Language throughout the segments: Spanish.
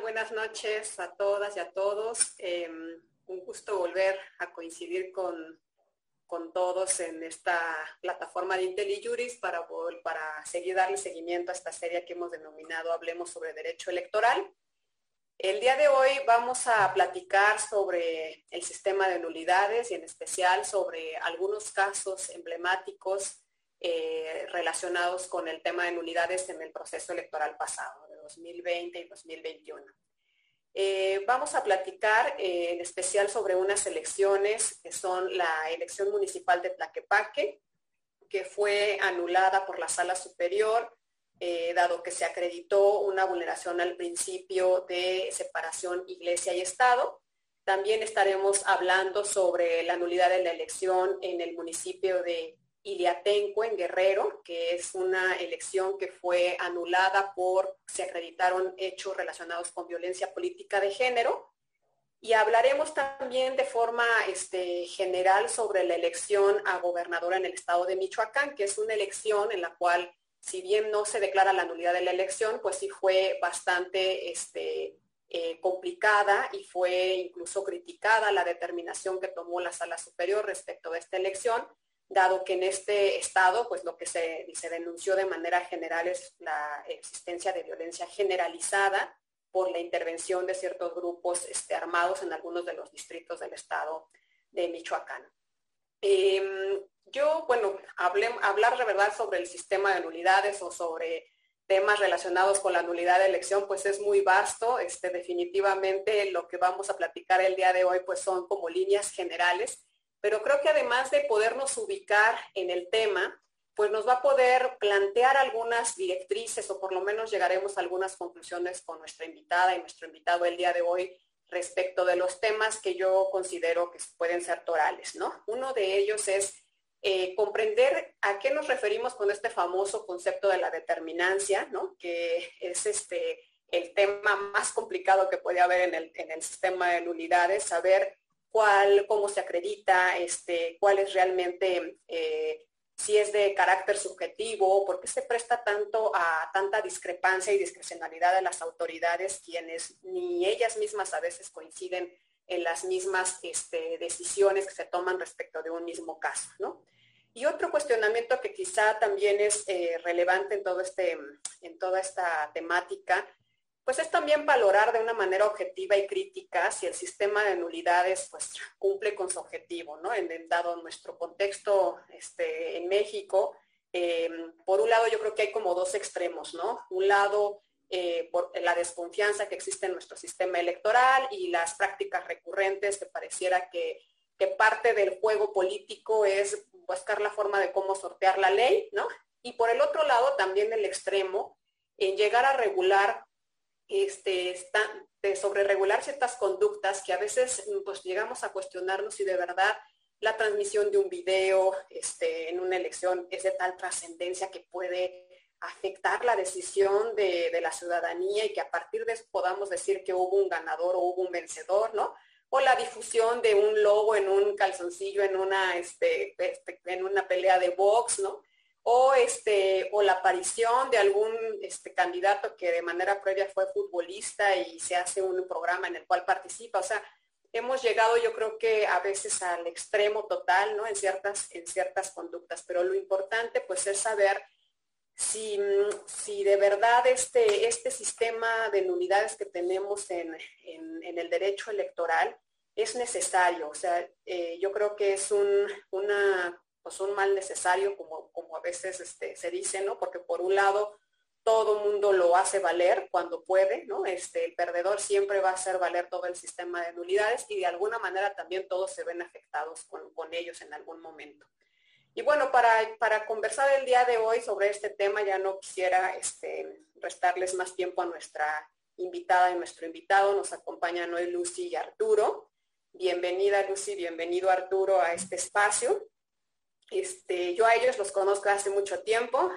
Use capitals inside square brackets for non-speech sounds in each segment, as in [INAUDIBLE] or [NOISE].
Buenas noches a todas y a todos. Em, un gusto volver a coincidir con, con todos en esta plataforma de IntelliJuris para, para seguir darle seguimiento a esta serie que hemos denominado Hablemos sobre Derecho Electoral. El día de hoy vamos a platicar sobre el sistema de nulidades y en especial sobre algunos casos emblemáticos eh, relacionados con el tema de nulidades en el proceso electoral pasado, 2020 y 2021. Eh, vamos a platicar eh, en especial sobre unas elecciones que son la elección municipal de Tlaquepaque, que fue anulada por la sala superior, dado que se acreditó una vulneración al principio de separación iglesia y Estado. También estaremos hablando sobre la nulidad de la elección en el municipio de Iliatenco en Guerrero, que es una elección que fue anulada por, se acreditaron hechos relacionados con violencia política de género. Y hablaremos también de forma este, general sobre la elección a gobernadora en el estado de Michoacán, que es una elección en la cual, si bien no se declara la nulidad de la elección, pues sí fue bastante este, eh, complicada y fue incluso criticada la determinación que tomó la sala superior respecto de esta elección dado que en este estado, pues lo que se, denunció de manera general es la existencia de violencia generalizada por la intervención de ciertos grupos este, armados en algunos de los distritos del estado de Michoacán. Em, yo, bueno, hablar de verdad sobre el sistema de nulidades o sobre temas relacionados con la nulidad de elección, pues es muy vasto. Este, definitivamente lo que vamos a platicar el día de hoy, pues son como líneas generales pero creo que además de podernos ubicar en el tema, pues nos va a poder plantear algunas directrices o por lo menos llegaremos a algunas conclusiones con nuestra invitada y nuestro invitado el día de hoy respecto de los temas que yo considero que pueden ser torales, ¿no? Uno de ellos es eh, comprender a qué nos referimos con este famoso concepto de la determinancia, ¿no? Que es este el tema más complicado que puede haber en el, en el sistema de nulidades, saber cuál, cómo se acredita, este, cuál es realmente, eh, si es de carácter subjetivo, por qué se presta tanto a tanta discrepancia y discrecionalidad de las autoridades, quienes ni ellas mismas a veces coinciden en las mismas este, decisiones que se toman respecto de un mismo caso. Y otro cuestionamiento que quizá también es eh, relevante en, todo este, en toda esta temática pues es también valorar de una manera objetiva y crítica si el sistema de nulidades pues cumple con su objetivo, ¿no? En, dado nuestro contexto este, en México, em, por un lado yo creo que hay como dos extremos, ¿no? Un lado eh, por la desconfianza que existe en nuestro sistema electoral y las prácticas recurrentes que pareciera que, que parte del juego político es buscar la forma de cómo sortear la ley, ¿no? Y por el otro lado también el extremo en llegar a regular este, de sobre regular ciertas conductas que a veces pues, llegamos a cuestionarnos si de verdad la transmisión de un video este, en una elección es de tal trascendencia que puede afectar la decisión de, la ciudadanía y que a partir de eso podamos decir que hubo un ganador o hubo un vencedor, ¿no? O la difusión de un logo en un calzoncillo en una, este, este en una pelea de box, ¿no? O, este, o la aparición de algún este, candidato que de manera previa fue futbolista y se hace un programa en el cual participa. O sea, hemos llegado yo creo que a veces al extremo total, ¿no? En ciertas, en ciertas conductas, pero lo importante pues es saber si, si de verdad este, este sistema de nulidades que tenemos en, el derecho electoral es necesario. O sea, eh, yo creo que es un, una pues un mal necesario, como, como a veces este, se dice, ¿no? Porque por un lado, todo mundo lo hace valer cuando puede, ¿no? Este, el perdedor siempre va a hacer valer todo el sistema de nulidades y de alguna manera también todos se ven afectados con, ellos en algún momento. Y bueno, para, para, conversar el día de hoy sobre este tema, ya no quisiera este, restarles más tiempo a nuestra invitada y nuestro invitado. Nos acompañan hoy Lucy y Arturo. Bienvenida Lucy, bienvenido Arturo a este espacio. Este, yo a ellos los conozco hace mucho tiempo,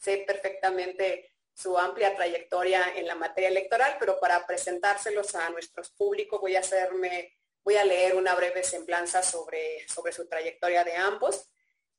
sé perfectamente su amplia trayectoria en la materia electoral, pero para presentárselos a nuestros públicos voy a hacerme, voy a leer una breve semblanza sobre, sobre su trayectoria de ambos.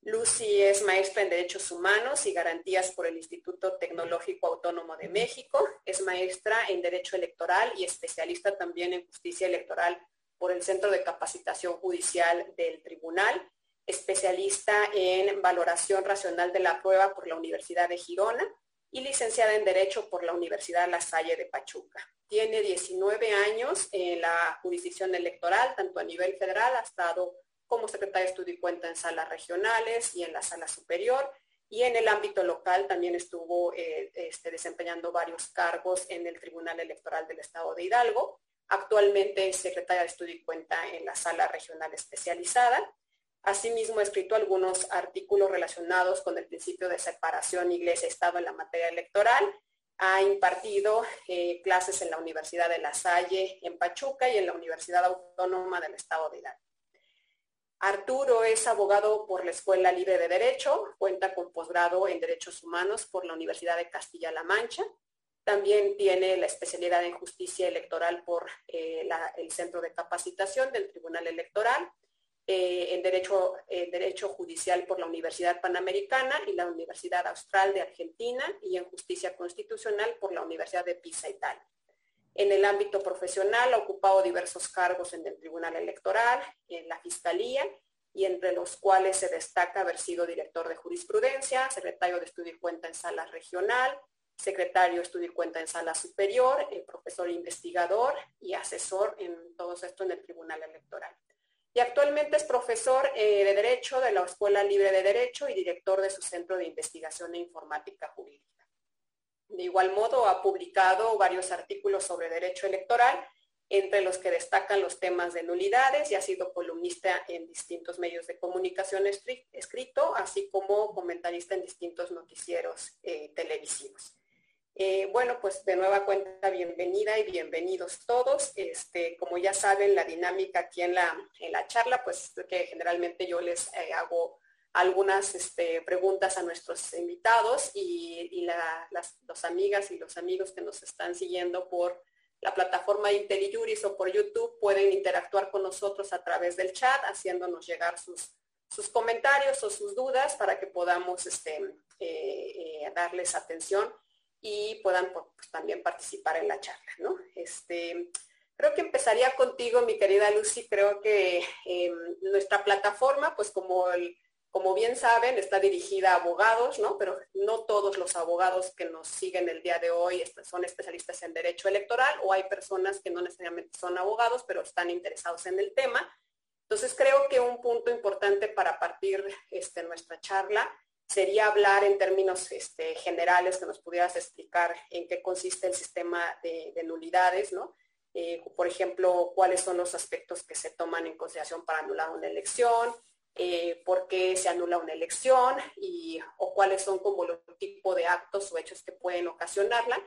Lucy es maestra en Derechos Humanos y Garantías por el Instituto Tecnológico Autónomo de México. Es maestra en Derecho Electoral y especialista también en Justicia Electoral por el Centro de Capacitación Judicial del Tribunal. Especialista en Valoración Racional de la Prueba por la Universidad de Girona y licenciada en Derecho por la Universidad La Salle de Pachuca. Tiene 19 años en la jurisdicción electoral, tanto a nivel federal, ha estado como secretaria de estudio y cuenta en salas regionales y en la sala superior. Y en el ámbito local también estuvo eh, este, desempeñando varios cargos en el Tribunal Electoral del Estado de Hidalgo. Actualmente es secretaria de estudio y cuenta en la sala regional especializada. Asimismo, ha escrito algunos artículos relacionados con el principio de separación Iglesia-Estado en la materia electoral. Ha impartido eh, clases en la Universidad de La Salle en Pachuca y en la Universidad Autónoma del Estado de Hidalgo. Arturo es abogado por la Escuela Libre de Derecho, cuenta con posgrado en Derechos Humanos por la Universidad de Castilla-La Mancha. También tiene la especialidad en Justicia Electoral por eh, el Centro de Capacitación del Tribunal Electoral, eh, en Derecho, Derecho Judicial por la Universidad Panamericana y la Universidad Austral de Argentina y en Justicia Constitucional por la Universidad de Pisa, Italia. En el ámbito profesional ha ocupado diversos cargos en el Tribunal Electoral, en la Fiscalía, y entre los cuales se destaca haber sido director de jurisprudencia, secretario de estudio y cuenta en sala regional, secretario de estudio y cuenta en sala superior, el profesor investigador y asesor en todo esto en el Tribunal Electoral. Y actualmente es profesor eh, de Derecho de la Escuela Libre de Derecho y director de su Centro de Investigación e Informática Jurídica. De igual modo, ha publicado varios artículos sobre derecho electoral, entre los que destacan los temas de nulidades y ha sido columnista en distintos medios de comunicación escrito, así como comentarista en distintos noticieros eh, televisivos. Eh, bueno, pues de nueva cuenta, bienvenida y bienvenidos todos. Este, como ya saben, la dinámica aquí en la, en la charla, pues que generalmente yo les eh, hago algunas este, preguntas a nuestros invitados y, las amigas y los amigos que nos están siguiendo por la plataforma de IntelliJuris o por YouTube pueden interactuar con nosotros a través del chat, haciéndonos llegar sus, sus comentarios o sus dudas para que podamos este, eh, darles atención y puedan pues, también participar en la charla. ¿no? Este, creo que empezaría contigo, mi querida Lucy. Creo que em, nuestra plataforma, pues como como bien saben, está dirigida a abogados, ¿no? Pero no todos los abogados que nos siguen el día de hoy son especialistas en derecho electoral o hay personas que no necesariamente son abogados, pero están interesados en el tema. Entonces creo que un punto importante para partir este, nuestra charla sería hablar en términos este, generales que nos pudieras explicar en qué consiste el sistema de, nulidades, ¿no? Eh, por ejemplo, cuáles son los aspectos que se toman en consideración para anular una elección, eh, por qué se anula una elección y, o cuáles son como los tipos de actos o hechos que pueden ocasionarla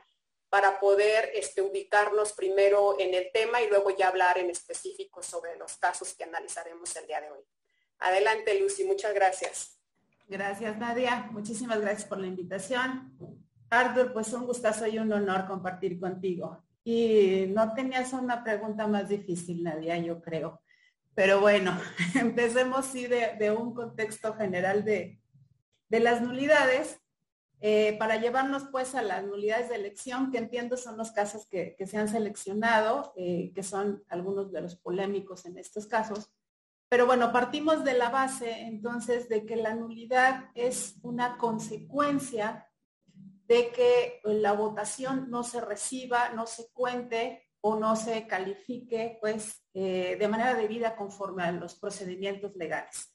para poder este, ubicarnos primero en el tema y luego ya hablar en específico sobre los casos que analizaremos el día de hoy. Adelante, Lucy, muchas gracias. Gracias, Nadia. Muchísimas gracias por la invitación. Arthur, pues un gustazo y un honor compartir contigo. Y no tenías una pregunta más difícil, Nadia, yo creo. Pero bueno, [LAUGHS] empecemos sí de, un contexto general de, las nulidades. Eh, para llevarnos pues a las nulidades de elección, que entiendo son los casos que, se han seleccionado, eh, que son algunos de los polémicos en estos casos. Pero bueno, partimos de la base entonces de que la nulidad es una consecuencia de que la votación no se reciba, no se cuente o no se califique pues eh, de manera debida conforme a los procedimientos legales.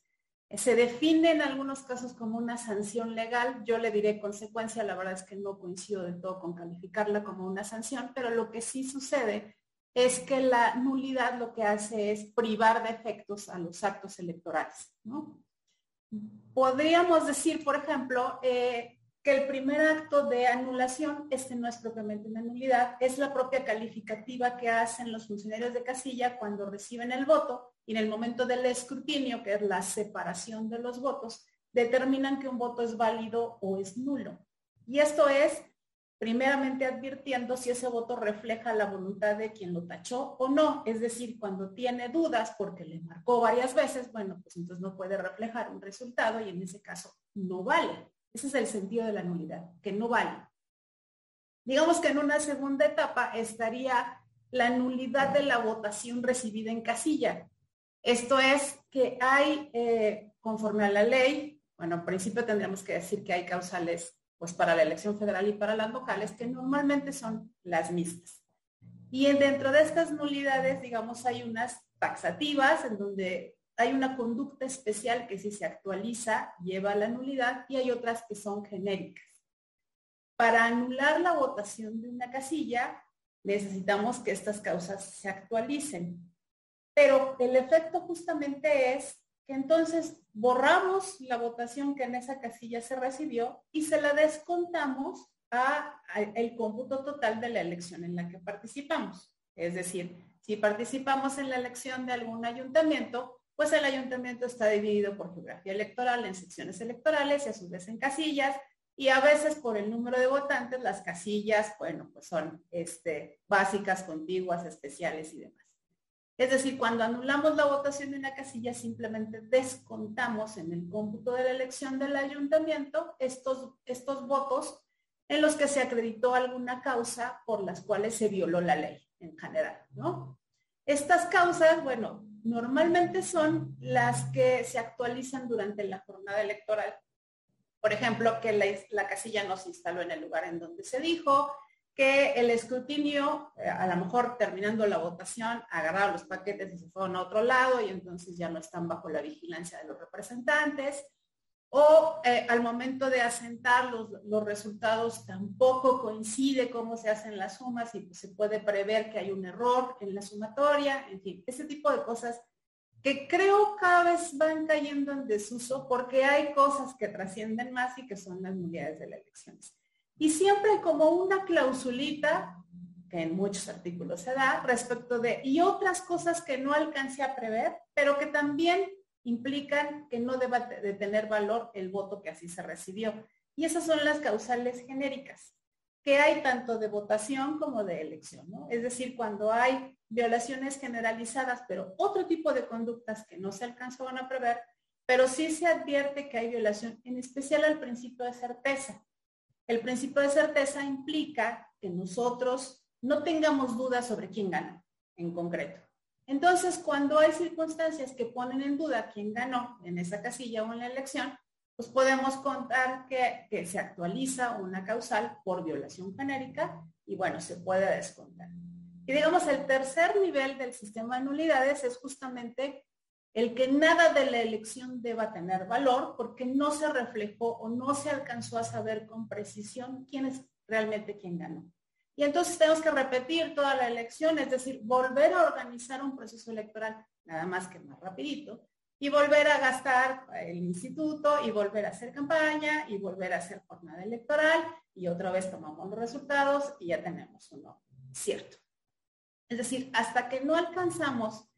Se define en algunos casos como una sanción legal, yo le diré consecuencia, la verdad es que no coincido de todo con calificarla como una sanción, pero lo que sí sucede es que la nulidad lo que hace es privar de efectos a los actos electorales. Podríamos decir, por ejemplo, eh, que el primer acto de anulación, este no es propiamente una nulidad, es la propia calificativa que hacen los funcionarios de casilla cuando reciben el voto y en el momento del escrutinio, que es la separación de los votos, determinan que un voto es válido o es nulo. Y esto es primeramente advirtiendo si ese voto refleja la voluntad de quien lo tachó o no. Es decir, cuando tiene dudas porque le marcó varias veces, bueno, pues entonces no puede reflejar un resultado y en ese caso no vale. Ese es el sentido de la nulidad, que no vale. Digamos que en una segunda etapa estaría la nulidad de la votación recibida en casilla. Esto es que hay, eh, conforme a la ley, bueno, en principio tendríamos que decir que hay causales pues para la elección federal y para las locales, que normalmente son las mismas. Y dentro de estas nulidades, digamos, hay unas taxativas en donde hay una conducta especial que si se actualiza lleva a la nulidad y hay otras que son genéricas. Para anular la votación de una casilla, necesitamos que estas causas se actualicen. Pero el efecto justamente es que entonces borramos la votación que en esa casilla se recibió y se la descontamos a, el cómputo total de la elección en la que participamos. Es decir, si participamos en la elección de algún ayuntamiento, pues el ayuntamiento está dividido por geografía electoral en secciones electorales y a su vez en casillas y a veces por el número de votantes las casillas, bueno, pues son este, básicas, contiguas, especiales y demás. Es decir, cuando anulamos la votación de una casilla, simplemente descontamos en el cómputo de la elección del ayuntamiento estos, estos votos en los que se acreditó alguna causa por las cuales se violó la ley en general, ¿no? Estas causas, bueno, normalmente son las que se actualizan durante la jornada electoral. Por ejemplo, que la, la casilla no se instaló en el lugar en donde se dijo, que el escrutinio, eh, a lo mejor terminando la votación, agarraron los paquetes y se fueron a otro lado y entonces ya no están bajo la vigilancia de los representantes. O eh, al momento de asentar los, los, resultados tampoco coincide cómo se hacen las sumas y se puede prever que hay un error en la sumatoria, en fin, ese tipo de cosas que creo cada vez van cayendo en desuso porque hay cosas que trascienden más y que son las unidades de las elecciones. Y siempre como una clausulita, que en muchos artículos se da, respecto de, y otras cosas que no alcancé a prever, pero que también implican que no deba de tener valor el voto que así se recibió. Y esas son las causales genéricas, que hay tanto de votación como de elección, ¿no? Es decir, cuando hay violaciones generalizadas, pero otro tipo de conductas que no se alcanzaban a prever, pero sí se advierte que hay violación, en especial al principio de certeza. El principio de certeza implica que nosotros no tengamos dudas sobre quién gana en concreto. Entonces, cuando hay circunstancias que ponen en duda quién ganó en esa casilla o en la elección, pues podemos contar que, que se actualiza una causal por violación genérica y bueno, se puede descontar. Y digamos, el tercer nivel del sistema de nulidades es justamente el que nada de la elección deba tener valor porque no se reflejó o no se alcanzó a saber con precisión quién es realmente quien ganó. Y entonces tenemos que repetir toda la elección, es decir, volver a organizar un proceso electoral nada más que más rapidito y volver a gastar el instituto y volver a hacer campaña y volver a hacer jornada electoral y otra vez tomamos los resultados y ya tenemos uno cierto. Es decir, hasta que no alcanzamos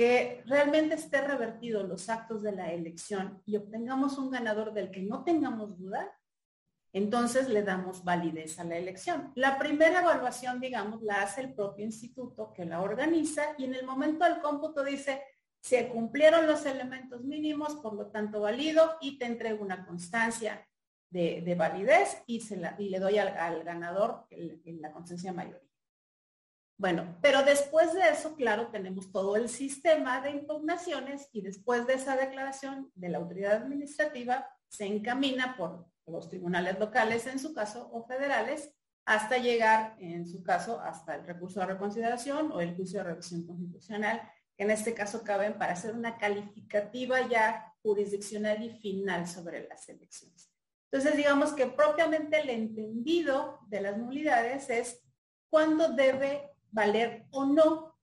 que realmente esté revertido los actos de la elección y obtengamos un ganador del que no tengamos duda, entonces le damos validez a la elección. La primera evaluación, digamos, la hace el propio instituto que la organiza y en el momento del cómputo dice, se cumplieron los elementos mínimos, por lo tanto valido y te entrego una constancia de, validez y, se y, le doy al, ganador la constancia mayoría. Bueno, pero después de eso, claro, tenemos todo el sistema de impugnaciones y después de esa declaración de la autoridad administrativa se encamina por los tribunales locales en su caso o federales hasta llegar en su caso hasta el recurso de reconsideración o el juicio de revisión constitucional, que en este caso caben para hacer una calificativa ya jurisdiccional y final sobre las elecciones. Entonces, digamos que propiamente el entendido de las nulidades es cuándo debe valer o no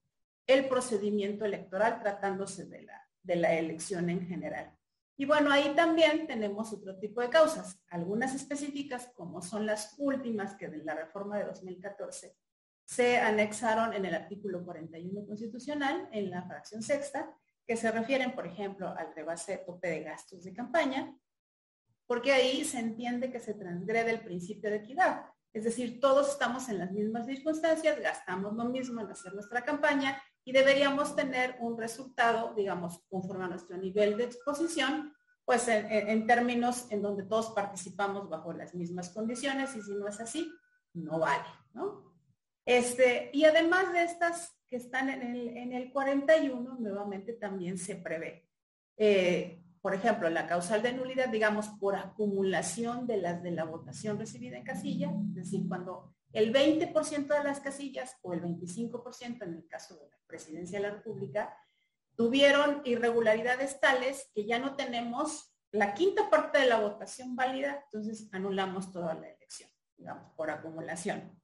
el procedimiento electoral tratándose de la, de la elección en general. Y bueno, ahí también tenemos otro tipo de causas, algunas específicas como son las últimas que de la reforma de 2014 se anexaron en el artículo 41 constitucional, en la fracción sexta, que se refieren, por ejemplo, al rebase tope de gastos de campaña, porque ahí se entiende que se transgrede el principio de equidad. Es decir, todos estamos en las mismas circunstancias, gastamos lo mismo en hacer nuestra campaña y deberíamos tener un resultado, digamos, conforme a nuestro nivel de exposición, pues en, términos en donde todos participamos bajo las mismas condiciones y si no es así, no vale, ¿no? Este, y además de estas que están en el, en el 41, nuevamente también se prevé. Eh, por ejemplo, la causal de nulidad, digamos, por acumulación de las de la votación recibida en casilla, es decir, cuando el 20% de las casillas o el 25% en el caso de la presidencia de la República tuvieron irregularidades tales que ya no tenemos la quinta parte de la votación válida, entonces anulamos toda la elección, digamos, por acumulación.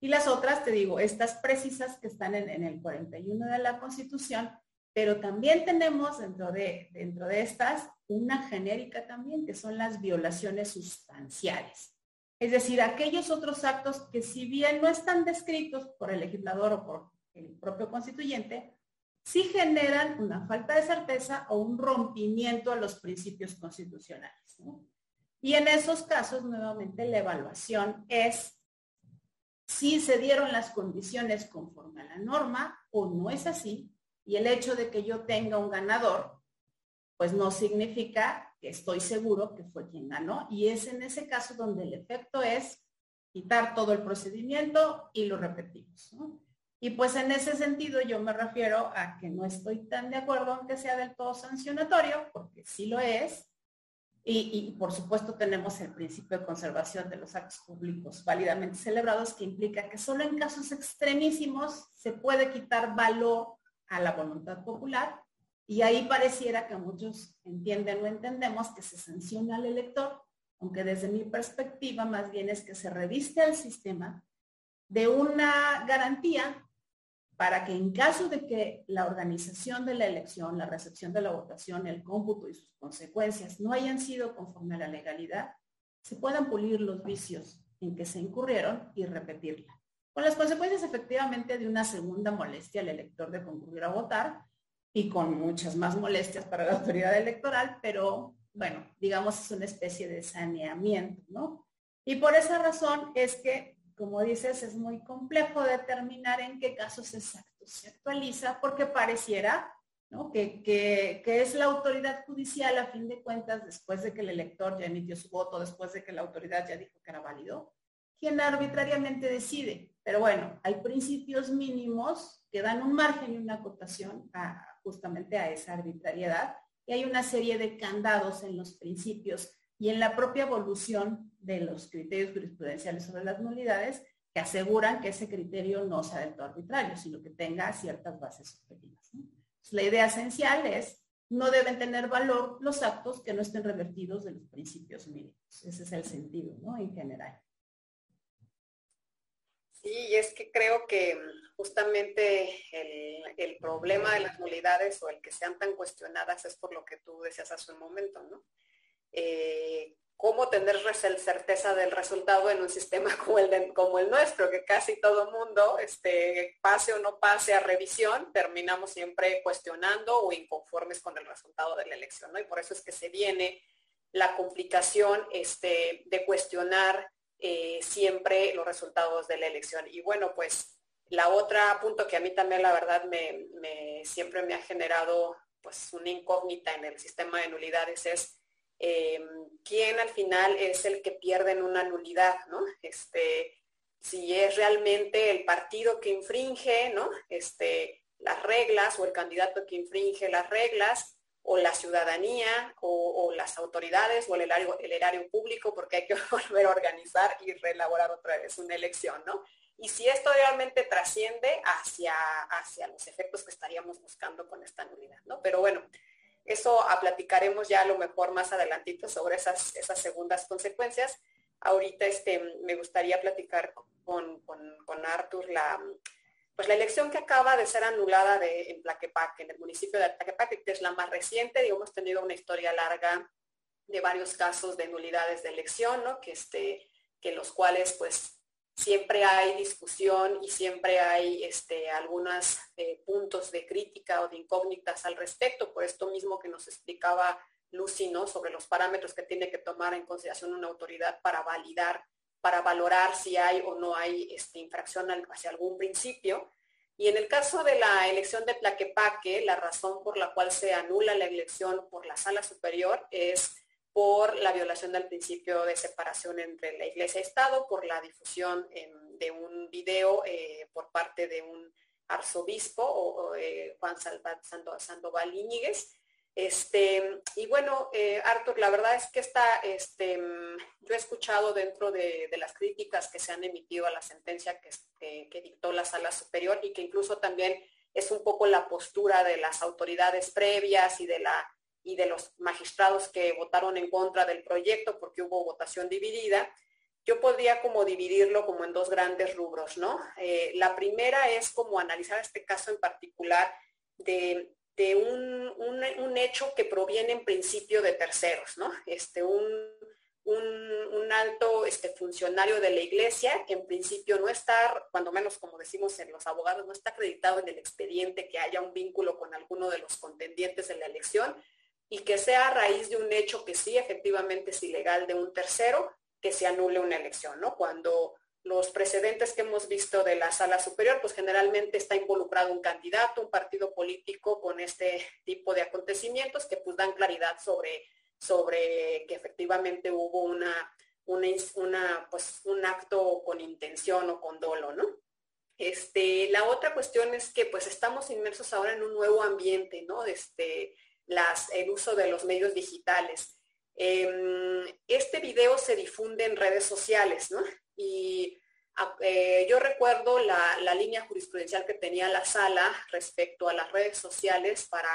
Y las otras, te digo, estas precisas que están en, el 41 de la Constitución, pero también tenemos dentro de, dentro de estas una genérica también, que son las violaciones sustanciales. Es decir, aquellos otros actos que si bien no están descritos por el legislador o por el propio constituyente, sí generan una falta de certeza o un rompimiento a los principios constitucionales. Y en esos casos, nuevamente, la evaluación es si se dieron las condiciones conforme a la norma o no es así, y el hecho de que yo tenga un ganador, pues no significa que estoy seguro que fue quien ganó, y es en ese caso donde el efecto es quitar todo el procedimiento y lo repetimos. Y pues en ese sentido yo me refiero a que no estoy tan de acuerdo aunque sea del todo sancionatorio, porque sí lo es, y, por supuesto tenemos el principio de conservación de los actos públicos válidamente celebrados que implica que solo en casos extremísimos se puede quitar valor a la voluntad popular y ahí pareciera que muchos entienden o entendemos que se sanciona al elector, aunque desde mi perspectiva más bien es que se reviste al sistema de una garantía para que en caso de que la organización de la elección, la recepción de la votación, el cómputo y sus consecuencias no hayan sido conforme a la legalidad, se puedan pulir los vicios en que se incurrieron y repetirla. Con las consecuencias efectivamente de una segunda molestia al elector de concurrir a votar y con muchas más molestias para la autoridad electoral, pero bueno, digamos es una especie de saneamiento, ¿no? Y por esa razón es que como dices, es muy complejo determinar en qué casos exactos se actualiza porque pareciera que, es la autoridad judicial a fin de cuentas, después de que el elector ya emitió su voto, después de que la autoridad ya dijo que era válido, quien arbitrariamente decide. Pero bueno, hay principios mínimos que dan un margen y una acotación justamente a esa arbitrariedad y hay una serie de candados en los principios y en la propia evolución de los criterios jurisprudenciales sobre las nulidades que aseguran que ese criterio no sea del todo arbitrario, sino que tenga ciertas bases objetivas. La idea esencial es no deben tener valor los actos que no estén revertidos de los principios mínimos. Ese es el sentido, ¿no? En general. Sí, y es que creo que justamente el, problema de las nulidades o el que sean tan cuestionadas es por lo que tú decías hace un momento, ¿no? Eh, cómo tener certeza del resultado en un sistema [LAUGHS] como el, como el nuestro, que casi todo mundo, este, pase o no pase a revisión, terminamos siempre cuestionando o inconformes con el resultado de la elección. ¿no? Y por eso es que se viene la complicación este, de cuestionar eh, siempre los resultados de la elección. Y bueno, pues la otra punto que a mí también la verdad me, siempre me ha generado pues una incógnita en el sistema de nulidades es eh, quién al final es el que pierde en una nulidad, ¿no? Este, si es realmente el partido que infringe, ¿no? Este, las reglas o el candidato que infringe las reglas o la ciudadanía o, las autoridades o el erario, público porque hay que [LAUGHS] volver a organizar y reelaborar otra vez una elección, ¿no? Y si esto realmente trasciende hacia, hacia los efectos que estaríamos buscando con esta nulidad, ¿no? Pero bueno, eso a platicaremos ya a lo mejor más adelantito sobre esas, esas segundas consecuencias. Ahorita este, me gustaría platicar con, con, Arthur la, pues la elección que acaba de ser anulada de, en Tlaquepaque, en el municipio de Tlaquepaque, que es la más reciente. Digo, hemos tenido una historia larga de varios casos de nulidades de elección, ¿no? Que, este, que los cuales pues siempre hay discusión y siempre hay este, algunos eh, puntos de crítica o de incógnitas al respecto, por esto mismo que nos explicaba Lucy, ¿no? Sobre los parámetros que tiene que tomar en consideración una autoridad para validar para valorar si hay o no hay este, infracción hacia algún principio. Y en el caso de la elección de Tlaquepaque, la razón por la cual se anula la elección por la sala superior es por la violación del principio de separación entre la Iglesia y Estado, por la difusión de un video eh, por parte de un arzobispo, o, eh, Juan Sandoval Iñiguez, este, y bueno, eh, Arthur, la verdad es que está, este, yo he escuchado dentro de, las críticas que se han emitido a la sentencia que, que, dictó la sala superior y que incluso también es un poco la postura de las autoridades previas y de, la, y de los magistrados que votaron en contra del proyecto porque hubo votación dividida. Yo podría como dividirlo como en dos grandes rubros, ¿no? Eh, la primera es como analizar este caso en particular de de un, un, hecho que proviene en principio de terceros, ¿no? Este, un, un, alto este, funcionario de la iglesia que en principio no está, cuando menos como decimos en los abogados, no está acreditado en el expediente que haya un vínculo con alguno de los contendientes en la elección y que sea a raíz de un hecho que sí efectivamente es ilegal de un tercero, que se anule una elección, ¿no? Cuando los precedentes que hemos visto de la sala superior, pues generalmente está involucrado un candidato, un partido político con este tipo de acontecimientos que pues dan claridad sobre, sobre que efectivamente hubo una, una, pues, un acto con intención o con dolo, ¿no? Este, la otra cuestión es que pues estamos inmersos ahora en un nuevo ambiente, ¿no? Este, el uso de los medios digitales. Em, este video se difunde en redes sociales, ¿no? Y eh, yo recuerdo la, línea jurisprudencial que tenía la sala respecto a las redes sociales para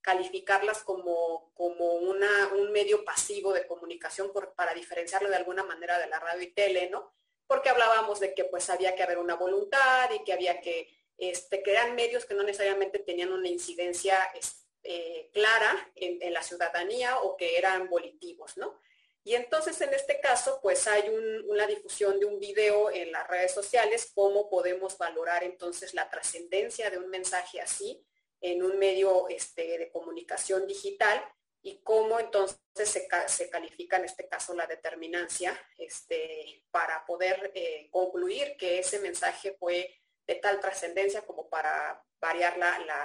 calificarlas como, como una, un medio pasivo de comunicación para diferenciarlo de alguna manera de la radio y tele, ¿no? Porque hablábamos de que pues había que haber una voluntad y que había que este, crear medios que no necesariamente tenían una incidencia este, clara en, la ciudadanía o que eran volitivos, ¿no? Y entonces en este caso, pues hay una difusión de un video en las redes sociales, cómo podemos valorar entonces la trascendencia de un mensaje así en un medio este, de comunicación digital y cómo entonces se, califica en este caso la determinancia este, para poder eh, concluir que ese mensaje fue de tal trascendencia como para variar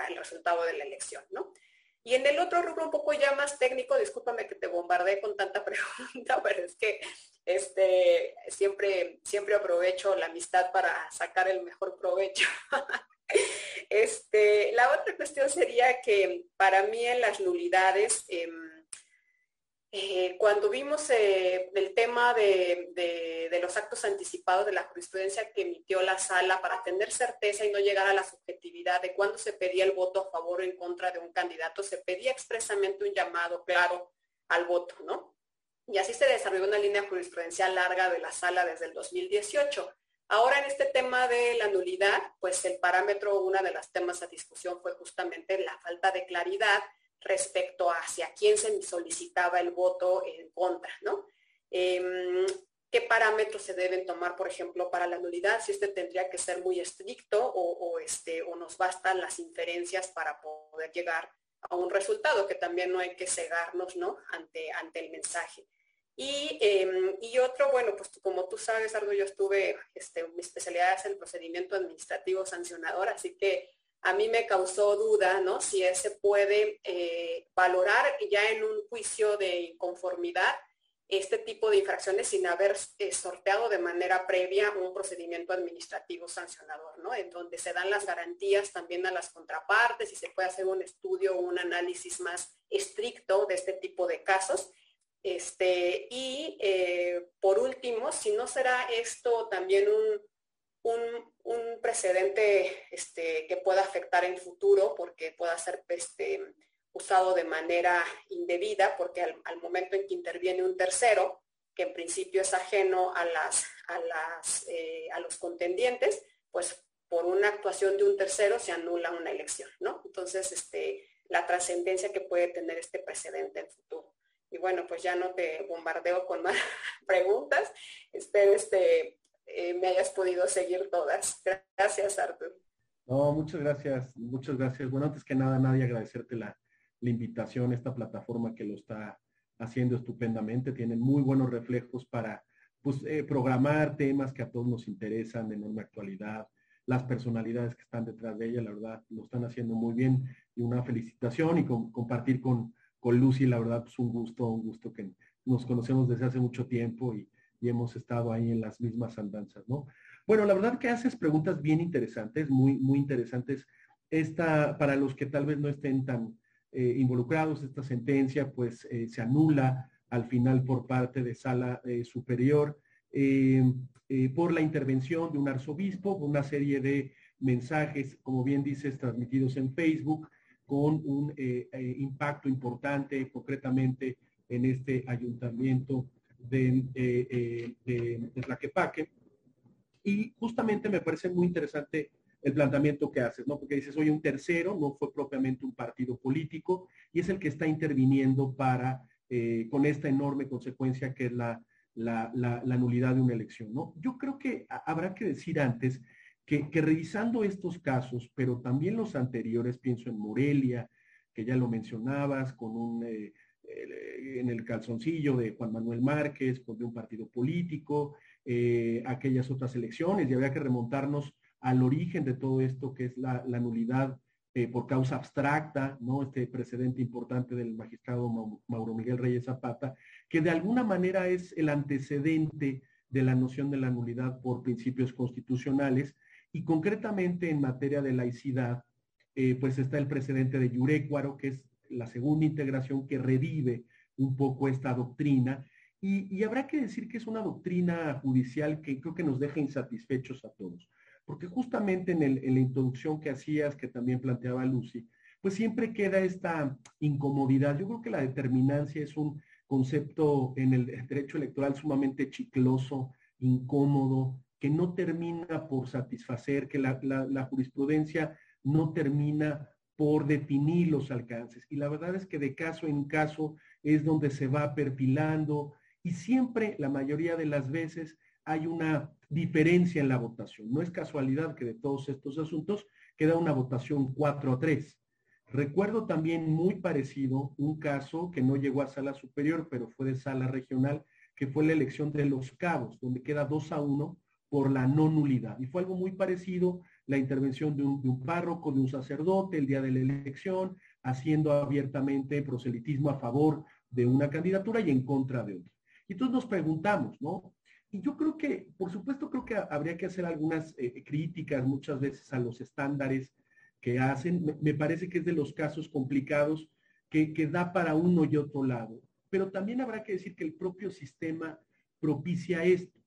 el resultado de la elección, ¿no? Y en el otro rubro un poco ya más técnico, discúlpame que te bombardeé con tanta [LAUGHS] pregunta, pero es que este, siempre, siempre aprovecho la amistad para sacar el mejor provecho. [LAUGHS] este, la otra cuestión sería que para mí en las nulidades, em, eh, cuando vimos eh, el tema de, los actos anticipados de la jurisprudencia que emitió la sala para tener certeza y no llegar a la subjetividad de cuándo se pedía el voto a favor o en contra de un candidato, se pedía expresamente un llamado claro al voto, ¿no? Y así se desarrolló una línea jurisprudencial larga de la sala desde el 2018. Ahora en este tema de la nulidad, pues el parámetro, una de las temas a discusión fue justamente la falta de claridad respecto a hacia quién se solicitaba el voto en contra, ¿no? Em, ¿Qué parámetros se deben tomar, por ejemplo, para la nulidad? Si este tendría que ser muy estricto o, este, o nos bastan las inferencias para poder llegar a un resultado, que también no hay que cegarnos, ¿no? Ante, ante el mensaje. Y, em, y, otro, bueno, pues como tú sabes, Ardo, yo estuve, este, mi especialidad es el procedimiento administrativo sancionador, así que a mí me causó duda, ¿no? Si se puede eh, valorar ya en un juicio de inconformidad este tipo de infracciones sin haber eh, sorteado de manera previa un procedimiento administrativo sancionador, ¿no? En donde se dan las garantías también a las contrapartes y se puede hacer un estudio o un análisis más estricto de este tipo de casos. Este, y eh, por último, si no será esto también un, un, precedente este, que pueda afectar en futuro porque pueda ser este, usado de manera indebida, porque al, momento en que interviene un tercero, que en principio es ajeno a, las, a, las, eh, a los contendientes, pues por una actuación de un tercero se anula una elección, ¿no? Entonces, este, la trascendencia que puede tener este precedente en futuro. Y bueno, pues ya no te bombardeo con más [LAUGHS] preguntas. Espero este, eh, me hayas podido seguir todas. Gracias, Artur. No, muchas gracias, muchas gracias. Bueno, antes que nada, nadie agradecerte la, invitación, esta plataforma que lo está haciendo estupendamente, tiene muy buenos reflejos para pues, eh, programar temas que a todos nos interesan en una actualidad, las personalidades que están detrás de ella, la verdad, lo están haciendo muy bien y una felicitación y compartir con, con Lucy, la verdad, pues un gusto, un gusto que nos conocemos desde hace mucho tiempo y, y hemos estado ahí en las mismas andanzas, ¿no? Bueno, la verdad que haces preguntas bien interesantes, muy, muy interesantes. Esta, para los que tal vez no estén tan eh, involucrados, esta sentencia pues eh, se anula al final por parte de sala eh, superior por la intervención de un arzobispo, una serie de mensajes, como bien dices, transmitidos en Facebook, con un impacto importante concretamente en este ayuntamiento de, de, de Tlaquepaque. Y justamente me parece muy interesante el planteamiento que haces, ¿no? Porque dices, oye, un tercero no fue propiamente un partido político y es el que está interviniendo para, eh, con esta enorme consecuencia que es la, la, la, nulidad de una elección, ¿no? Yo creo que habrá que decir antes que, que, revisando estos casos, pero también los anteriores, pienso en Morelia, que ya lo mencionabas, con un, eh, en el calzoncillo de Juan Manuel Márquez, pues de un partido político, eh, aquellas otras elecciones, y habría que remontarnos al origen de todo esto, que es la, nulidad eh, por causa abstracta, ¿no? Este precedente importante del magistrado Mauro Miguel Reyes Zapata, que de alguna manera es el antecedente de la noción de la nulidad por principios constitucionales, y concretamente en materia de laicidad, eh, pues está el precedente de Yurecuaro, que es la segunda integración que revive un poco esta doctrina, y, habrá que decir que es una doctrina judicial que creo que nos deja insatisfechos a todos, porque justamente en, en la introducción que hacías, que también planteaba Lucy, pues siempre queda esta incomodidad. Yo creo que la determinancia es un concepto en el derecho electoral sumamente chicloso, incómodo, que no termina por satisfacer, que la, la, jurisprudencia no termina por definir los alcances. Y la verdad es que de caso en caso es donde se va perfilando, y siempre, la mayoría de las veces, hay una diferencia en la votación. No es casualidad que de todos estos asuntos queda una votación 4 a 3. Recuerdo también muy parecido un caso que no llegó a sala superior, pero fue de sala regional, que fue la elección de los cabos, donde queda 2 a 1 por la no nulidad. Y fue algo muy parecido la intervención de un, de párroco, de un sacerdote el día de la elección, haciendo abiertamente proselitismo a favor de una candidatura y en contra de otra. Y entonces nos preguntamos, ¿no? Y yo creo que, por supuesto, creo que habría que hacer algunas eh, críticas muchas veces a los estándares que hacen. Me, parece que es de los casos complicados que, que da para uno y otro lado. Pero también habrá que decir que el propio sistema propicia esto.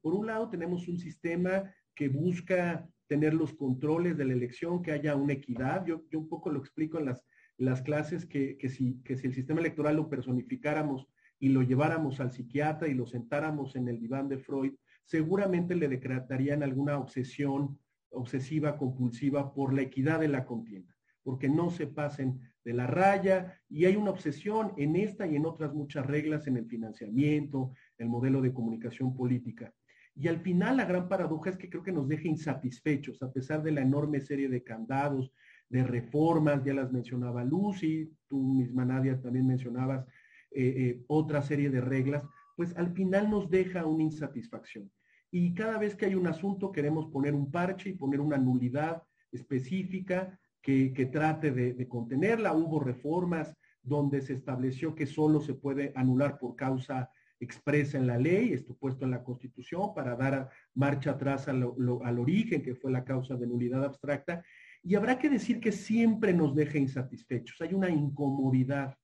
Por un lado, tenemos un sistema que busca tener los controles de la elección, que haya una equidad. Yo, yo un poco lo explico en las, las clases que, que, si, que si el sistema electoral lo personificáramos y lo lleváramos al psiquiatra y lo sentáramos en el diván de Freud, seguramente le decretarían alguna obsesión obsesiva, compulsiva por la equidad de la contienda, porque no se pasen de la raya y hay una obsesión en esta y en otras muchas reglas en el financiamiento, el modelo de comunicación política. Y al final la gran paradoja es que creo que nos deja insatisfechos, a pesar de la enorme serie de candados, de reformas, ya las mencionaba Lucy, tú misma Nadia también mencionabas eh, eh, otra serie de reglas, pues al final nos deja una insatisfacción. Y cada vez que hay un asunto queremos poner un parche y poner una nulidad específica que, trate de, contenerla. Hubo reformas donde se estableció que solo se puede anular por causa expresa en la ley, esto puesto en la Constitución, para dar marcha atrás al origen, que fue la causa de nulidad abstracta. Y habrá que decir que siempre nos deja insatisfechos. Hay una incomodidad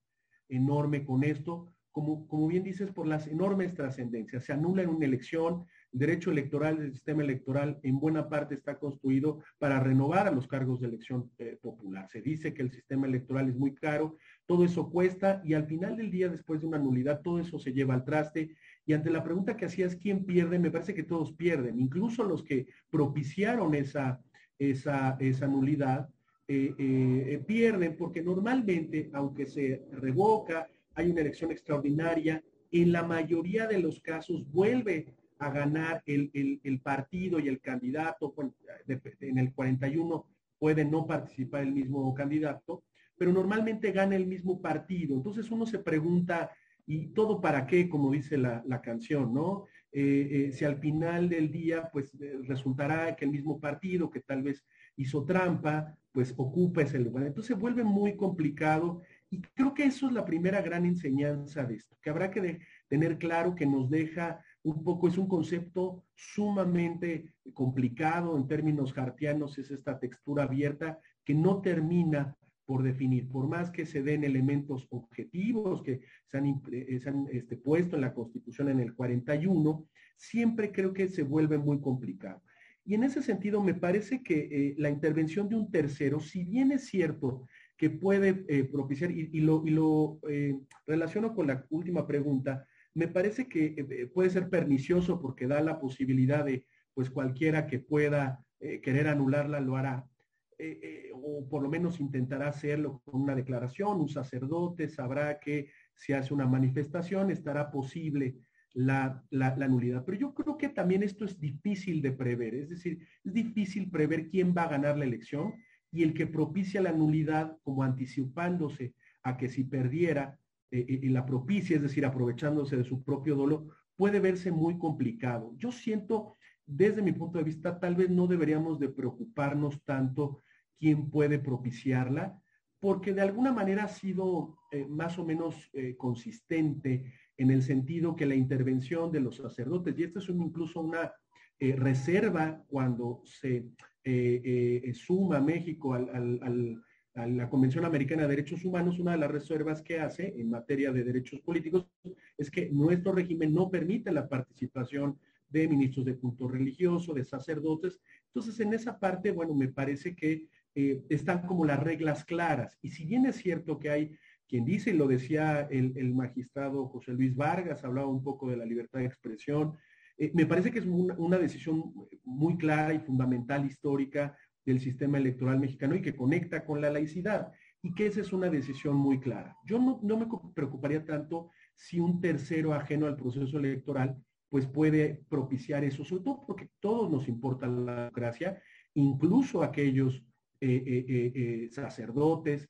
enorme con esto, como, como bien dices, por las enormes trascendencias. Se anula en una elección, el derecho electoral del sistema electoral en buena parte está construido para renovar a los cargos de elección eh, popular. Se dice que el sistema electoral es muy caro, todo eso cuesta y al final del día, después de una nulidad, todo eso se lleva al traste. Y ante la pregunta que hacías, ¿quién pierde? Me parece que todos pierden, incluso los que propiciaron esa, esa, esa nulidad, eh, eh, pierden porque normalmente, aunque se revoca, hay una elección extraordinaria, en la mayoría de los casos vuelve a ganar el, partido y el candidato, en el 41 puede no participar el mismo candidato, pero normalmente gana el mismo partido. Entonces uno se pregunta, ¿y todo para qué? Como dice la, la canción, ¿no? eh, si al final del día pues resultará que el mismo partido que tal vez hizo trampa, pues ocupa ese lugar. Entonces se vuelve muy complicado y creo que eso es la primera gran enseñanza de esto, que habrá que tener claro que nos deja un poco, es un concepto sumamente complicado en términos hartianos, es esta textura abierta que no termina por definir, por más que se den elementos objetivos que se han, eh, este, puesto en la Constitución en el 41, siempre creo que se vuelve muy complicado. Y en ese sentido me parece que eh, la intervención de un tercero, si bien es cierto que puede eh, propiciar, y, lo, y lo relaciono con la última pregunta, me parece que puede ser pernicioso porque da la posibilidad de, pues cualquiera que pueda querer anularla lo hará. Eh, eh, o por lo menos intentará hacerlo con una declaración, un sacerdote sabrá que si hace una manifestación estará posible la, la, nulidad. Pero yo creo que también esto es difícil de prever, es decir, es difícil prever quién va a ganar la elección y el que propicia la nulidad como anticipándose a que si perdiera eh, y la propicia, es decir, aprovechándose de su propio dolor, puede verse muy complicado. Yo siento, desde mi punto de vista, tal vez no deberíamos de preocuparnos tanto quién puede propiciarla, porque de alguna manera ha sido eh, más o menos eh, consistente en el sentido que la intervención de los sacerdotes, y esto es incluso una eh, reserva cuando se suma México a la Convención Americana de Derechos Humanos, una de las reservas que hace en materia de derechos políticos es que nuestro régimen no permite la participación de ministros de culto religioso, de sacerdotes. Entonces, en esa parte, bueno, me parece que eh, están como las reglas claras. Y si bien es cierto que hay quien dice, y lo decía el, magistrado José Luis Vargas, hablaba un poco de la libertad de expresión, eh, me parece que es una, decisión muy clara y fundamental histórica del sistema electoral mexicano y que conecta con la laicidad y que esa es una decisión muy clara. Yo no, no, me preocuparía tanto si un tercero ajeno al proceso electoral pues puede propiciar eso, sobre todo porque todos nos importa la democracia, incluso aquellos sacerdotes.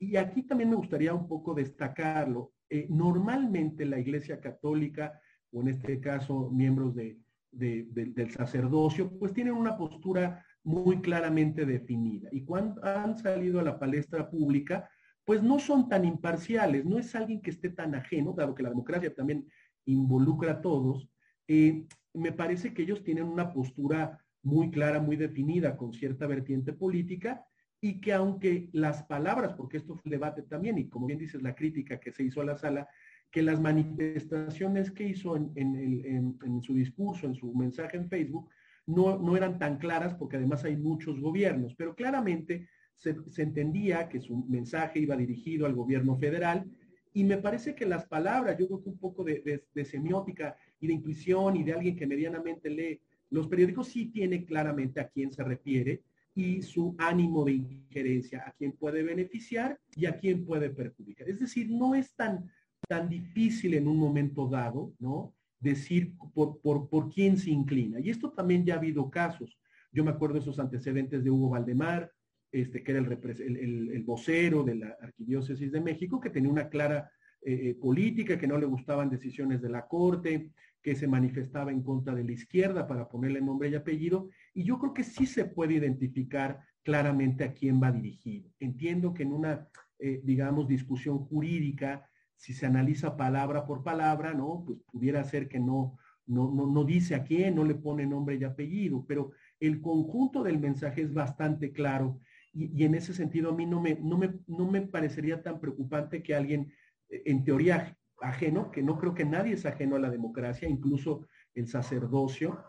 y aquí también me gustaría un poco destacarlo. normalmente la Iglesia Católica, o en este caso miembros de, del sacerdocio, pues tienen una postura muy claramente definida. Y cuando han salido a la palestra pública, pues no son tan imparciales, no es alguien que esté tan ajeno, dado que la democracia también involucra a todos. me parece que ellos tienen una postura muy clara, muy definida, con cierta vertiente política, y que aunque las palabras, porque esto fue el debate también, y como bien dices, la crítica que se hizo a la sala, que las manifestaciones que hizo en, su discurso, en su mensaje en Facebook, no, no, eran tan claras, porque además hay muchos gobiernos, pero claramente se, entendía que su mensaje iba dirigido al gobierno federal, y me parece que las palabras, yo creo que un poco de, de semiótica y de intuición y de alguien que medianamente lee los periódicos sí tienen claramente a quién se refiere y su ánimo de injerencia, a quién puede beneficiar y a quién puede perjudicar. Es decir, no es tan, tan difícil en un momento dado, ¿no? Decir por, por, por quién se inclina. Y esto también ya ha habido casos. Yo me acuerdo de esos antecedentes de Hugo Valdemar, este, que era el, el, vocero de la Arquidiócesis de México, que tenía una clara eh, eh, política, que no le gustaban decisiones de la Corte, que se manifestaba en contra de la izquierda para ponerle nombre y apellido, y yo creo que sí se puede identificar claramente a quién va dirigido. Entiendo que en una, eh, digamos, discusión jurídica, si se analiza palabra por palabra, ¿no? Pues pudiera ser que no, no, no, dice a quién, no le pone nombre y apellido, pero el conjunto del mensaje es bastante claro y, en ese sentido a mí no me, no me, no me parecería tan preocupante que alguien, eh, en teoría, ajeno, que no creo que nadie es ajeno a la democracia, incluso el sacerdocio,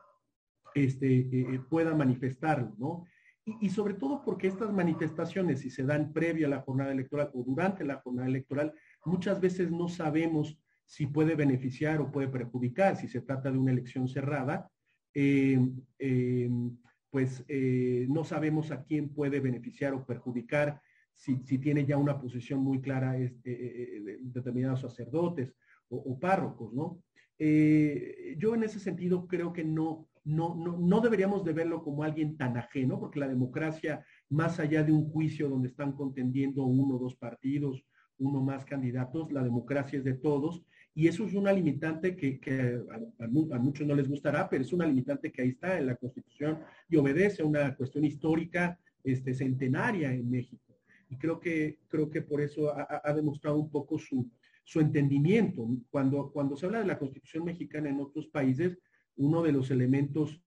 este, eh, eh, pueda manifestarlo, ¿no? Y, sobre todo porque estas manifestaciones, si se dan previo a la jornada electoral o durante la jornada electoral, muchas veces no sabemos si puede beneficiar o puede perjudicar, si se trata de una elección cerrada, eh, pues no sabemos a quién puede beneficiar o perjudicar si, tiene ya una posición muy clara este, eh, eh, determinados sacerdotes o, párrocos, ¿no? Eh, yo en ese sentido creo que no, no, no, no deberíamos de verlo como alguien tan ajeno, porque la democracia, más allá de un juicio donde están contendiendo uno o dos partidos, uno más candidatos, la democracia es de todos Y eso es una limitante que, a, muchos no les gustará, pero es una limitante que ahí está en la Constitución y obedece a una cuestión histórica este, centenaria en México. Y creo que, creo que por eso ha, demostrado un poco su, su entendimiento. Cuando, cuando se habla de la Constitución mexicana en otros países, uno de los elementos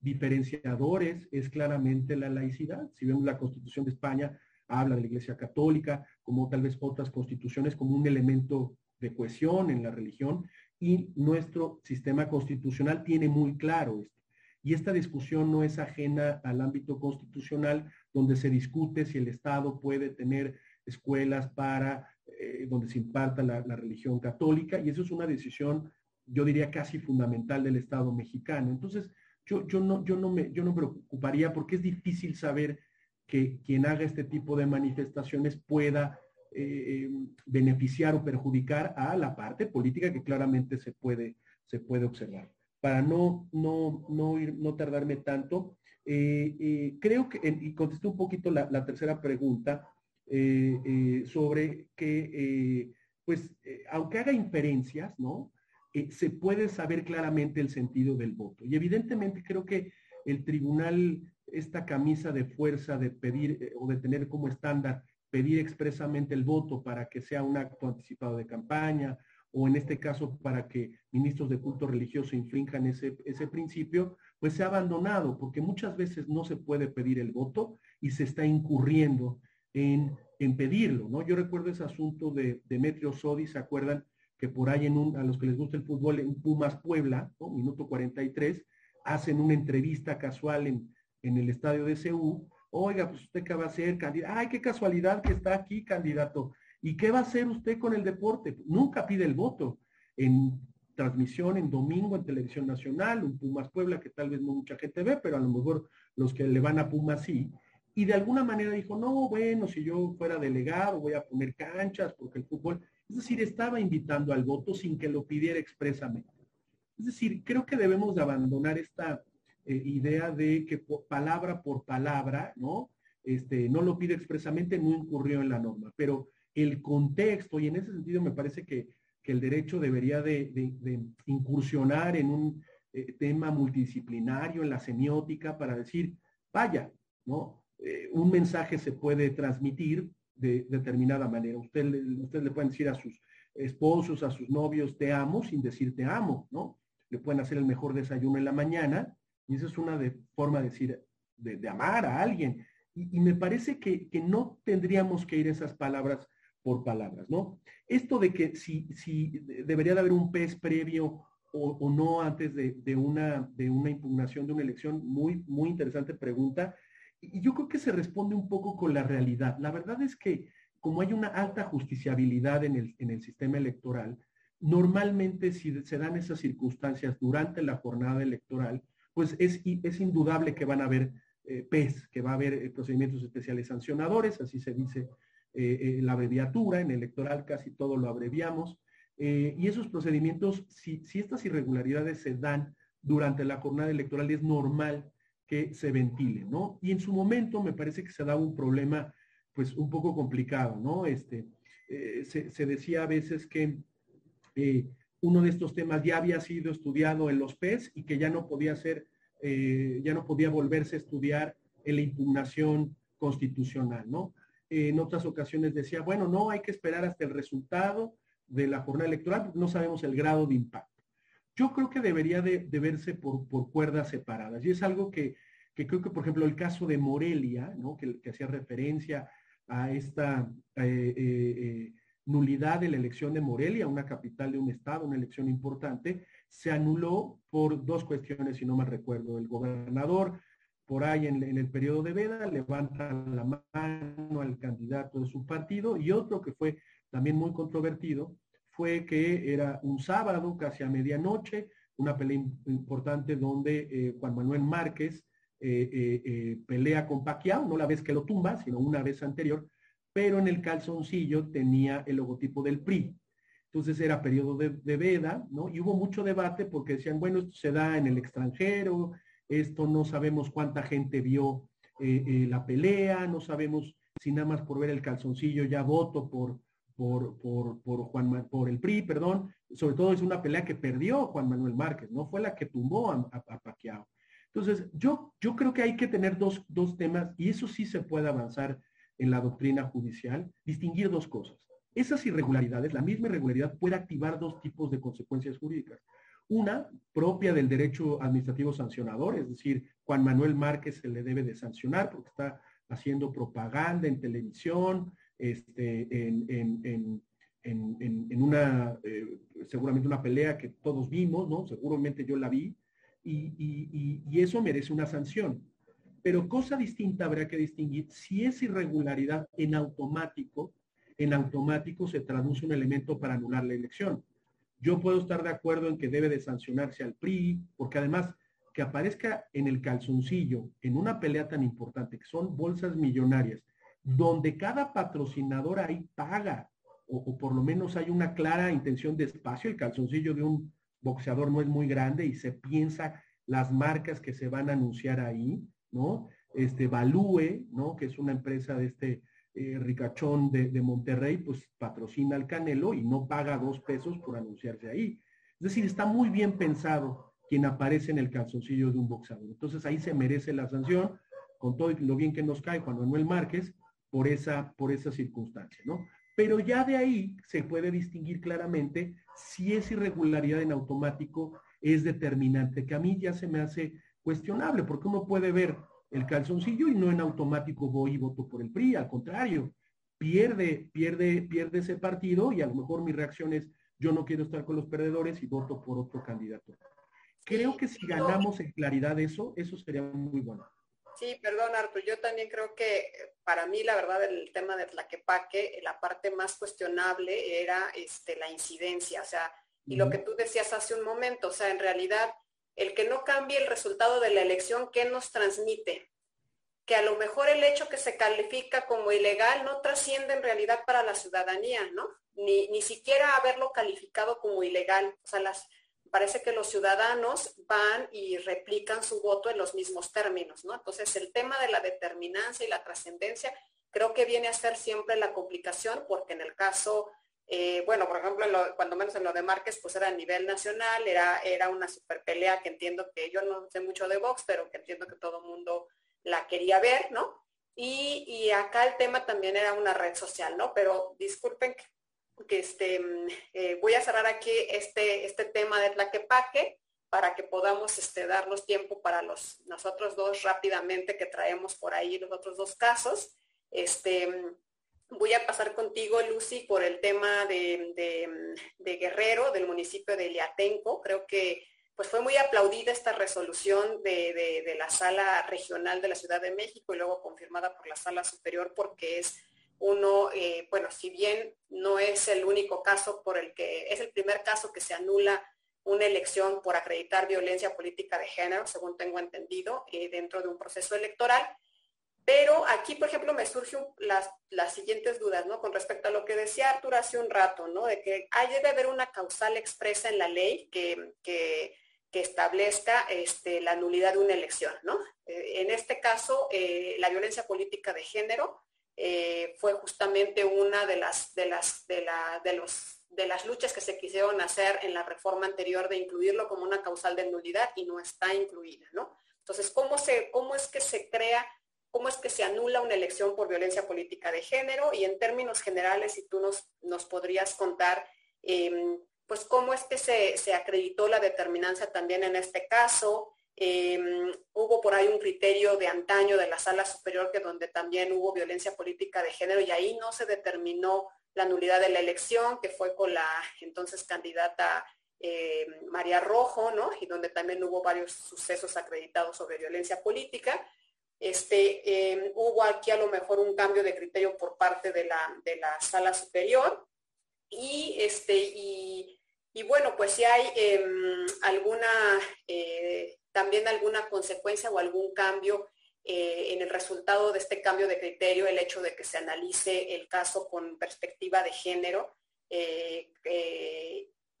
diferenciadores es claramente la laicidad. Si vemos la Constitución de España, habla de la Iglesia Católica, como tal vez otras constituciones, como un elemento de cohesión en la religión, y nuestro sistema constitucional tiene muy claro esto. Y esta discusión no es ajena al ámbito constitucional, donde se discute si el Estado puede tener escuelas para eh, donde se imparta la, religión católica, y eso es una decisión, yo diría, casi fundamental del Estado mexicano. Entonces, yo, yo, no, yo, no me, yo no preocuparía porque es difícil saber que quien haga este tipo de manifestaciones pueda eh, beneficiar o perjudicar a la parte política que claramente se puede, se puede observar. Para no, no, no, ir, no tardarme tanto, eh, eh, creo que, y contesté un poquito la, tercera pregunta sobre que, pues, aunque haga inferencias, ¿no? Eh, se puede saber claramente el sentido del voto. Y evidentemente creo que el tribunal, esta camisa de fuerza de pedir eh, o de tener como estándar pedir expresamente el voto para que sea un acto anticipado de campaña o en este caso para que ministros de culto religioso infrinjan ese, ese principio, pues se ha abandonado porque muchas veces no se puede pedir el voto y se está incurriendo en, en pedirlo, ¿no? Yo recuerdo ese asunto de Demetrio Sodi, ¿se acuerdan? que por ahí en un, a los que les gusta el fútbol, en Pumas Puebla, minuto 43, hacen una entrevista casual en, en el estadio de CU. Oiga, pues usted qué va a hacer, candidato. Ay, qué casualidad que está aquí, candidato. ¿Y qué va a hacer usted con el deporte? Nunca pide el voto. En transmisión en domingo en televisión nacional, un Pumas Puebla que tal vez no mucha gente ve, pero a lo mejor los que le van a Pumas sí. Y de alguna manera dijo, no, bueno, si yo fuera delegado voy a poner canchas porque el fútbol, es decir, estaba invitando al voto sin que lo pidiera expresamente. Es decir, creo que debemos de abandonar esta eh, idea de que palabra por palabra, ¿no? Este, no lo pide expresamente, no incurrió en la norma, pero el contexto, y en ese sentido me parece que, el derecho debería de, incursionar en un eh, tema multidisciplinario, en la semiótica, para decir, vaya, ¿no? Eh, un mensaje se puede transmitir de determinada manera. Usted, usted le pueden decir a sus esposos, a sus novios, te amo, sin decir te amo, ¿no? Le pueden hacer el mejor desayuno en la mañana, y esa es una de, forma de decir, de, amar a alguien. Y, me parece que, no tendríamos que ir esas palabras por palabras, ¿no? Esto de que si, si debería de haber un pez previo o, no antes de, de, una, de una impugnación de una elección, muy, muy interesante pregunta. Y yo creo que se responde un poco con la realidad. La verdad es que como hay una alta justiciabilidad en el, en el sistema electoral, normalmente si se dan esas circunstancias durante la jornada electoral, pues es, es indudable que van a haber eh, PES, que va a haber eh, procedimientos especiales sancionadores, así se dice eh, la abreviatura, en electoral casi todo lo abreviamos, y esos procedimientos, si, estas irregularidades se dan durante la jornada electoral, es normal que se ventile, ¿no? Y en su momento me parece que se daba un problema, pues, un poco complicado, ¿no? Este, eh, se, decía a veces que eh, uno de estos temas ya había sido estudiado en los PES y que ya no podía ser, eh, ya no podía volverse a estudiar en la impugnación constitucional, ¿no? En otras ocasiones decía, bueno, no, hay que esperar hasta el resultado de la jornada electoral, no sabemos el grado de impacto. Yo creo que debería de, verse por, cuerdas separadas. Y es algo que, creo que, por ejemplo, el caso de Morelia, ¿no? que, hacía referencia a esta eh, eh, eh, nulidad de la elección de Morelia, una capital de un estado, una elección importante, se anuló por dos cuestiones, si no me recuerdo. El gobernador, por ahí en, el periodo de veda, levanta la mano al candidato de su partido y otro que fue también muy controvertido, fue que era un sábado, casi a medianoche, una pelea importante donde eh, Juan Manuel Márquez eh, eh, pelea con Paquiao, no la vez que lo tumba, sino una vez anterior, pero en el calzoncillo tenía el logotipo del PRI. Entonces era periodo de, veda, ¿no? Y hubo mucho debate porque decían, bueno, esto se da en el extranjero, esto no sabemos cuánta gente vio la pelea, no sabemos si nada más por ver el calzoncillo ya voto por, por, por, por, Juan, por el PRI, perdón, sobre todo es una pelea que perdió Juan Manuel Márquez, no fue la que tumbó a, a, Paquiao. Entonces, yo, yo creo que hay que tener dos, dos temas, y eso sí se puede avanzar en la doctrina judicial, distinguir dos cosas. Esas irregularidades, la misma irregularidad puede activar dos tipos de consecuencias jurídicas. Una propia del derecho administrativo sancionador, es decir, Juan Manuel Márquez se le debe de sancionar porque está haciendo propaganda en televisión, este, en, una, eh, seguramente una pelea que todos vimos, ¿no? Seguramente yo la vi, y, y, eso merece una sanción. Pero cosa distinta habrá que distinguir si es irregularidad en automático, en automático se traduce un elemento para anular la elección. Yo puedo estar de acuerdo en que debe de sancionarse al PRI, porque además que aparezca en el calzoncillo, en una pelea tan importante, que son bolsas millonarias, donde cada patrocinador ahí paga, o, por lo menos hay una clara intención de espacio, el calzoncillo de un boxeador no es muy grande y se piensa las marcas que se van a anunciar ahí, ¿no? Este Value, ¿no? Que es una empresa de este eh, ricachón de, Monterrey, pues patrocina al Canelo y no paga dos pesos por anunciarse ahí. Es decir, está muy bien pensado quien aparece en el calzoncillo de un boxeador. Entonces ahí se merece la sanción, con todo lo bien que nos cae Juan Manuel Márquez, por esa, por esa circunstancia, ¿no? Pero ya de ahí se puede distinguir claramente si esa irregularidad en automático es determinante, que a mí ya se me hace cuestionable, porque uno puede ver el calzoncillo y no en automático voy y voto por el PRI, al contrario, pierde, pierde, pierde ese partido y a lo mejor mi reacción es yo no quiero estar con los perdedores y voto por otro candidato. Creo que si ganamos en claridad eso, eso sería muy bueno. Sí, perdón Artur, yo también creo que para mí la verdad el tema de Tlaquepaque, la parte más cuestionable era este, la incidencia, o sea, y lo que tú decías hace un momento, o sea, en realidad el que no cambie el resultado de la elección, ¿qué nos transmite? Que a lo mejor el hecho que se califica como ilegal no trasciende en realidad para la ciudadanía, ¿no? Ni, ni siquiera haberlo calificado como ilegal. O sea, parece que los ciudadanos van y replican su voto en los mismos términos, ¿no? Entonces, el tema de la determinancia y la trascendencia creo que viene a ser siempre la complicación, porque en el caso, eh, bueno, por ejemplo, cuando menos en lo de Márquez, pues era a nivel nacional, era, era una super pelea que entiendo que yo no sé mucho de Vox, pero que entiendo que todo el mundo la quería ver, ¿no? Y, y, acá el tema también era una red social, ¿no? Pero disculpen que este, eh, voy a cerrar aquí este, este tema de Tlaquepaque para que podamos este, darnos tiempo para los nosotros dos rápidamente que traemos por ahí los otros dos casos. Este, voy a pasar contigo, Lucy, por el tema de, Guerrero, del municipio de Iliatenco. Creo que pues fue muy aplaudida esta resolución de, de la sala regional de la Ciudad de México y luego confirmada por la sala superior porque es uno, eh, bueno, si bien no es el único caso por el que, es el primer caso que se anula una elección por acreditar violencia política de género, según tengo entendido, eh, dentro de un proceso electoral. Pero aquí, por ejemplo, me surgen las, las, siguientes dudas, ¿no? Con respecto a lo que decía Arturo hace un rato, ¿no? De que hay, debe haber una causal expresa en la ley que, que, establezca este, la nulidad de una elección, ¿no? Eh, en este caso, la violencia política de género eh, fue justamente una de las, de, las, de, la, de, los, de las luchas que se quisieron hacer en la reforma anterior de incluirlo como una causal de nulidad y no está incluida, ¿no? Entonces, ¿cómo, se, cómo es que se crea, cómo es que se anula una elección por violencia política de género? Y en términos generales, si tú nos, nos podrías contar, em, pues cómo es que se, se acreditó la determinancia también en este caso, Em, hubo por ahí un criterio de antaño de la sala superior que donde también hubo violencia política de género y ahí no se determinó la nulidad de la elección, que fue con la entonces candidata em, María Rojo, ¿no? Y donde también hubo varios sucesos acreditados sobre violencia política. Este, em, hubo aquí a lo mejor un cambio de criterio por parte de la, de la sala superior y, este, y, bueno, pues si hay alguna eh, también alguna consecuencia o algún cambio eh, en el resultado de este cambio de criterio, el hecho de que se analice el caso con perspectiva de género, eh,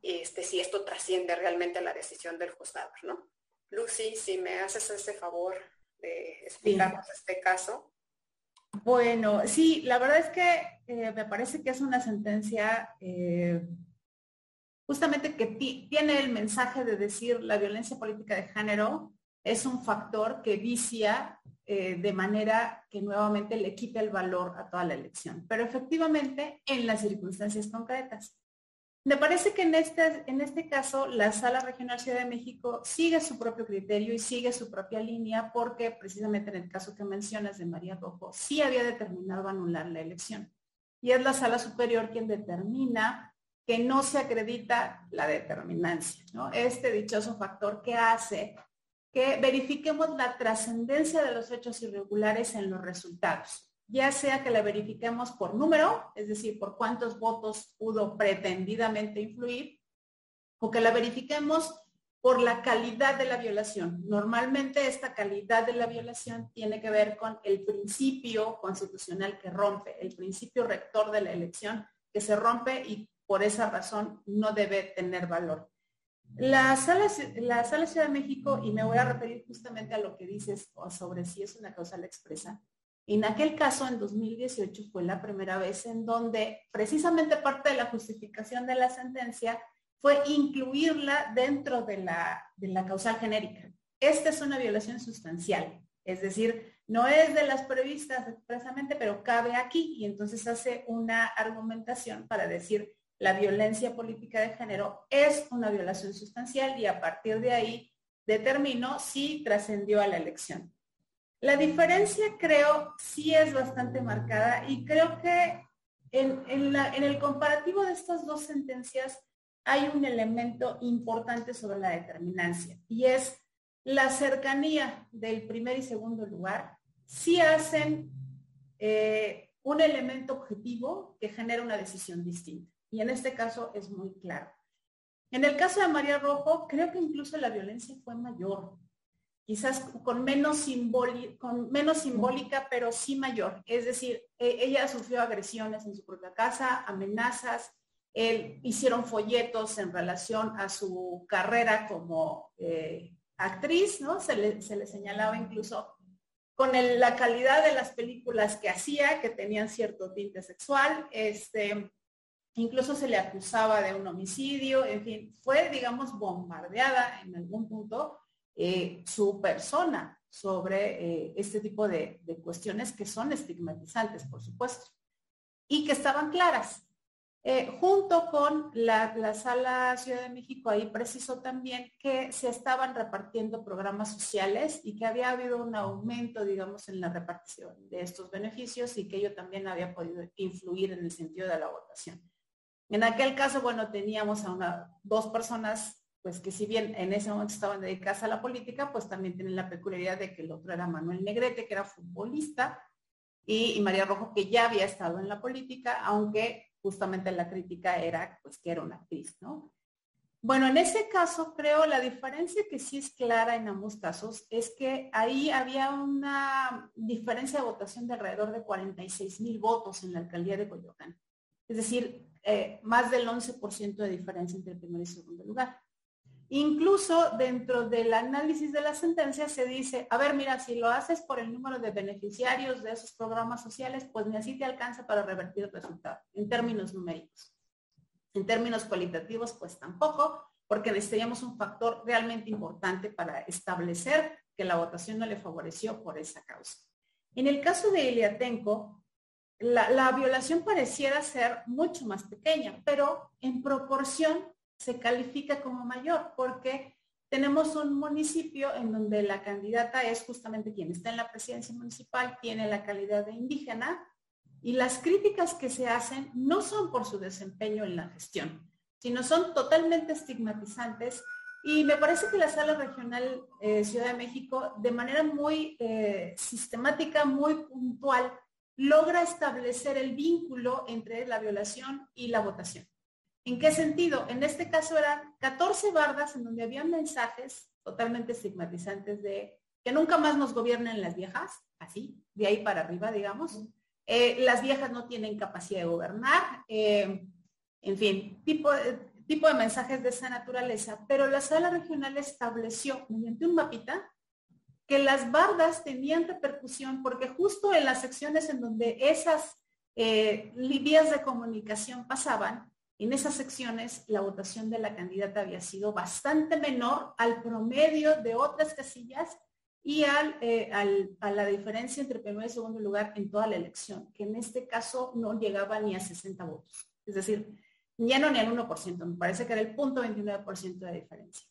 este, si esto trasciende realmente la decisión del juzgador, ¿no? Lucy, si me haces ese favor de explicarnos este caso. Bueno, sí, la verdad es que eh, me parece que es una sentencia eh, justamente que tiene el mensaje de decir la violencia política de género es un factor que vicia eh, de manera que nuevamente le quite el valor a toda la elección, pero efectivamente en las circunstancias concretas. Me parece que en este, en este caso la Sala Regional Ciudad de México sigue su propio criterio y sigue su propia línea porque precisamente en el caso que mencionas de María Rojo sí había determinado anular la elección. Y es la Sala Superior quien determina que no se acredita la determinancia, ¿no? Este dichoso factor que hace que verifiquemos la trascendencia de los hechos irregulares en los resultados, ya sea que la verifiquemos por número, es decir, por cuántos votos pudo pretendidamente influir, o que la verifiquemos por la calidad de la violación. Normalmente esta calidad de la violación tiene que ver con el principio constitucional que rompe, el principio rector de la elección que se rompe y por esa razón no debe tener valor. La sala, la sala Ciudad de México, y me voy a referir justamente a lo que dices sobre si es una causal expresa, en aquel caso, en 2018, fue la primera vez en donde precisamente parte de la justificación de la sentencia fue incluirla dentro de la, causal genérica. Esta es una violación sustancial, es decir, no es de las previstas expresamente, pero cabe aquí y entonces hace una argumentación para decir la violencia política de género es una violación sustancial y a partir de ahí determinó si trascendió a la elección. La diferencia creo sí es bastante marcada y creo que en, el comparativo de estas dos sentencias hay un elemento importante sobre la determinancia y es la cercanía del primer y segundo lugar. Sí hacen eh, un elemento objetivo que genera una decisión distinta. Y en este caso es muy claro. En el caso de María Rojo, creo que incluso la violencia fue mayor, quizás con menos, simbólica, pero sí mayor. Es decir, e, ella sufrió agresiones en su propia casa, amenazas, hicieron folletos en relación a su carrera como eh, actriz, ¿no? Se le, se le, señalaba incluso con la calidad de las películas que hacía, que tenían cierto tinte sexual. Este, Incluso se le acusaba de un homicidio, en fin, fue, digamos, bombardeada en algún punto eh, su persona sobre eh, este tipo de, cuestiones que son estigmatizantes, por supuesto, y que estaban claras. Eh, junto con la, la, Sala Ciudad de México, ahí precisó también que se estaban repartiendo programas sociales y que había habido un aumento, digamos, en la repartición de estos beneficios y que ello también había podido influir en el sentido de la votación. En aquel caso, bueno, teníamos a una, dos personas, pues que si bien en ese momento estaban dedicadas a la política, pues también tienen la peculiaridad de que el otro era Manuel Negrete, que era futbolista, y, María Rojo, que ya había estado en la política, aunque justamente la crítica era, pues, que era una actriz, ¿no? Bueno, en ese caso creo la diferencia que sí es clara en ambos casos es que ahí había una diferencia de votación de alrededor de 46 mil votos en la alcaldía de Coyoacán. Es decir, eh, más del 11% de diferencia entre el primer y segundo lugar. Incluso dentro del análisis de la sentencia se dice, a ver, mira, si lo haces por el número de beneficiarios de esos programas sociales, pues ni así te alcanza para revertir el resultado, en términos numéricos. En términos cualitativos, pues tampoco, porque necesitaríamos un factor realmente importante para establecer que la votación no le favoreció por esa causa. En el caso de Iliatenco, la, violación pareciera ser mucho más pequeña, pero en proporción se califica como mayor porque tenemos un municipio en donde la candidata es justamente quien está en la presidencia municipal, tiene la calidad de indígena y las críticas que se hacen no son por su desempeño en la gestión, sino son totalmente estigmatizantes y me parece que la sala regional eh, Ciudad de México, de manera muy eh, sistemática, muy puntual, logra establecer el vínculo entre la violación y la votación. ¿En qué sentido? En este caso eran 14 bardas en donde había mensajes totalmente estigmatizantes de que nunca más nos gobiernen las viejas, así, de ahí para arriba, digamos. Eh, las viejas no tienen capacidad de gobernar, eh, en fin, tipo, tipo de mensajes de esa naturaleza. Pero la sala regional estableció mediante un mapita que las bardas tenían repercusión porque justo en las secciones en donde esas eh, vías de comunicación pasaban, en esas secciones la votación de la candidata había sido bastante menor al promedio de otras casillas y eh, a la diferencia entre primer y segundo lugar en toda la elección, que en este caso no llegaba ni a 60 votos. Es decir, ya no ni al 1%, me parece que era el punto 29% de diferencia.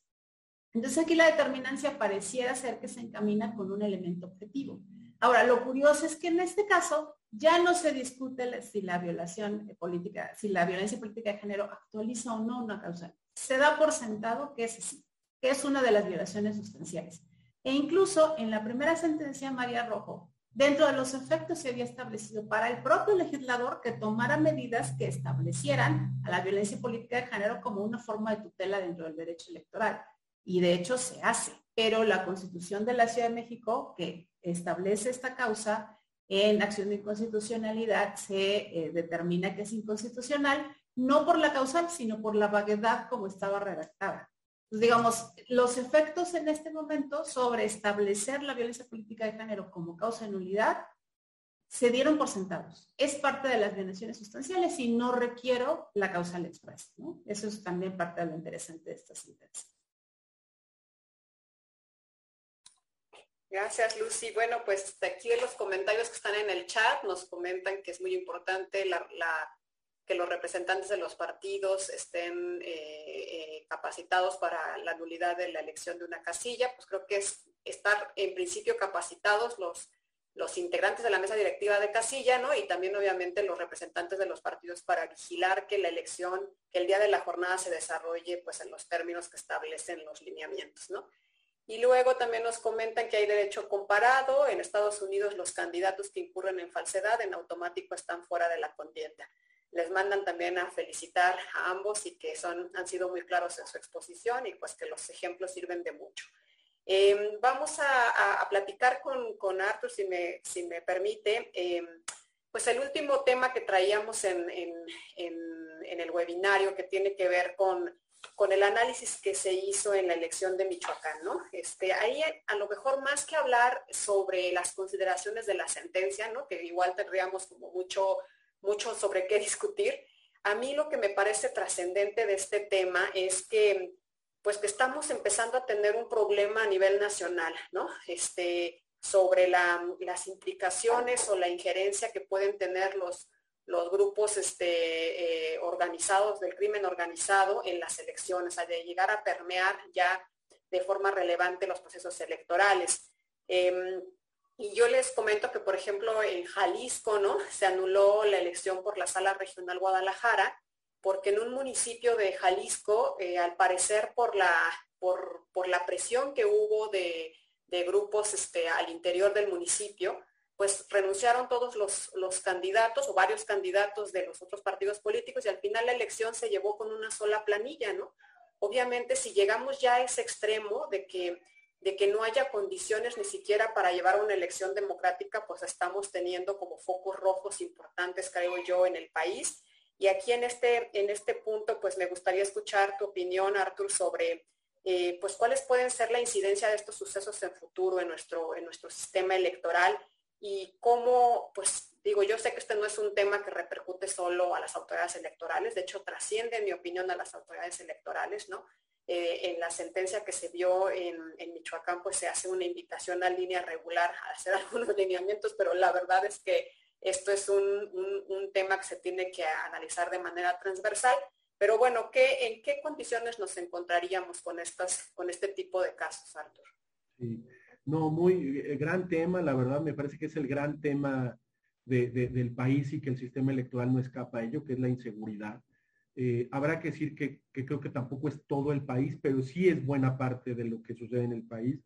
Entonces aquí la determinancia pareciera ser que se encamina con un elemento objetivo. Ahora, lo curioso es que en este caso ya no se discute si la violación política, si la violencia política de género actualiza o no una causa. Se da por sentado que es así, que es una de las violaciones sustanciales. E incluso en la primera sentencia María Rojo, dentro de los efectos se había establecido para el propio legislador que tomara medidas que establecieran a la violencia política de género como una forma de tutela dentro del derecho electoral. Y de hecho se hace. Pero la Constitución de la Ciudad de México, que establece esta causa en acción de inconstitucionalidad, se eh, determina que es inconstitucional, no por la causal, sino por la vaguedad como estaba redactada digamos, los efectos en este momento sobre establecer la violencia política de género como causa de nulidad se dieron por sentados. Es parte de las violaciones sustanciales y no requiero la causal expresa. Eso es también parte de lo interesante de esta sentencia. Gracias, Lucy. Bueno, pues aquí en los comentarios que están en el chat nos comentan que es muy importante que los representantes de los partidos estén eh, eh, capacitados para la nulidad de la elección de una casilla, pues creo que es estar en principio capacitados los, los integrantes de la mesa directiva de casilla, ¿no? Y también obviamente los representantes de los partidos para vigilar que la elección, que el día de la jornada se desarrolle pues en los términos que establecen los lineamientos, ¿no? Y luego también nos comentan que hay derecho comparado. En Estados Unidos los candidatos que incurren en falsedad en automático están fuera de la contienda les mandan también a felicitar a ambos y que son, han sido muy claros en su exposición y pues que los ejemplos sirven de mucho. Em, vamos a, platicar con, Arthur, si me, si me permite, em, pues el último tema que traíamos en, el webinario que tiene que ver con, con, el análisis que se hizo en la elección de Michoacán, ¿no? Este, ahí a lo mejor más que hablar sobre las consideraciones de la sentencia, ¿no? Que igual tendríamos como mucho mucho sobre qué discutir. A mí lo que me parece trascendente de este tema es que pues que estamos empezando a tener un problema a nivel nacional, ¿no? Este, sobre las implicaciones o la injerencia que pueden tener los, los grupos este, eh, organizados del crimen organizado en las elecciones, a de llegar a permear ya de forma relevante los procesos electorales. Em, y yo les comento que, por ejemplo, en Jalisco, ¿no? Se anuló la elección por la Sala Regional Guadalajara, porque en un municipio de Jalisco, eh, al parecer por la, por, la presión que hubo de, grupos este, al interior del municipio, pues renunciaron todos los, los, candidatos o varios candidatos de los otros partidos políticos y al final la elección se llevó con una sola planilla, ¿no? Obviamente, si llegamos ya a ese extremo de que de que no haya condiciones ni siquiera para llevar una elección democrática, pues estamos teniendo como focos rojos importantes, creo yo, en el país. Y aquí en este, en este punto, pues me gustaría escuchar tu opinión, Artur, sobre eh, pues cuáles pueden ser la incidencia de estos sucesos en futuro en nuestro, en nuestro sistema electoral y cómo, pues digo, yo sé que este no es un tema que repercute solo a las autoridades electorales, de hecho trasciende, en mi opinión, a las autoridades electorales, ¿no? Eh, en la sentencia que se vio en, Michoacán, pues se hace una invitación a línea regular a hacer [LAUGHS] algunos lineamientos, pero la verdad es que esto es un, tema que se tiene que analizar de manera transversal. Pero bueno, ¿qué, ¿en qué condiciones nos encontraríamos con, estas, con este tipo de casos, Artur? Sí. No, muy eh, gran tema, la verdad me parece que es el gran tema del país y que el sistema electoral no escapa a ello, que es la inseguridad. Eh, habrá que decir que, creo que tampoco es todo el país, pero sí es buena parte de lo que sucede en el país.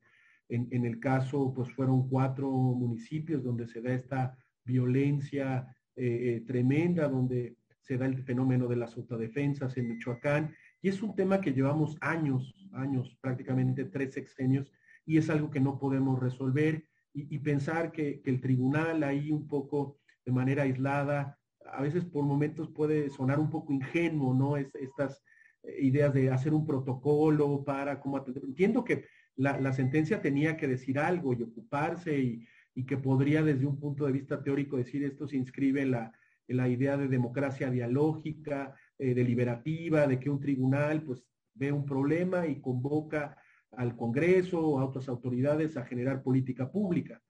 En, el caso, pues fueron cuatro municipios donde se da esta violencia eh, tremenda, donde se da el fenómeno de las autodefensas en Michoacán. Y es un tema que llevamos años, años, prácticamente tres sexenios, y es algo que no podemos resolver. Y, pensar que, el tribunal ahí un poco de manera aislada a veces por momentos puede sonar un poco ingenuo, ¿no? Es, estas eh, ideas de hacer un protocolo para cómo atender. Entiendo que la, sentencia tenía que decir algo y ocuparse y, que podría desde un punto de vista teórico decir esto se inscribe en la, la idea de democracia dialógica, eh, deliberativa, de que un tribunal pues ve un problema y convoca al Congreso a otras autoridades a generar política pública.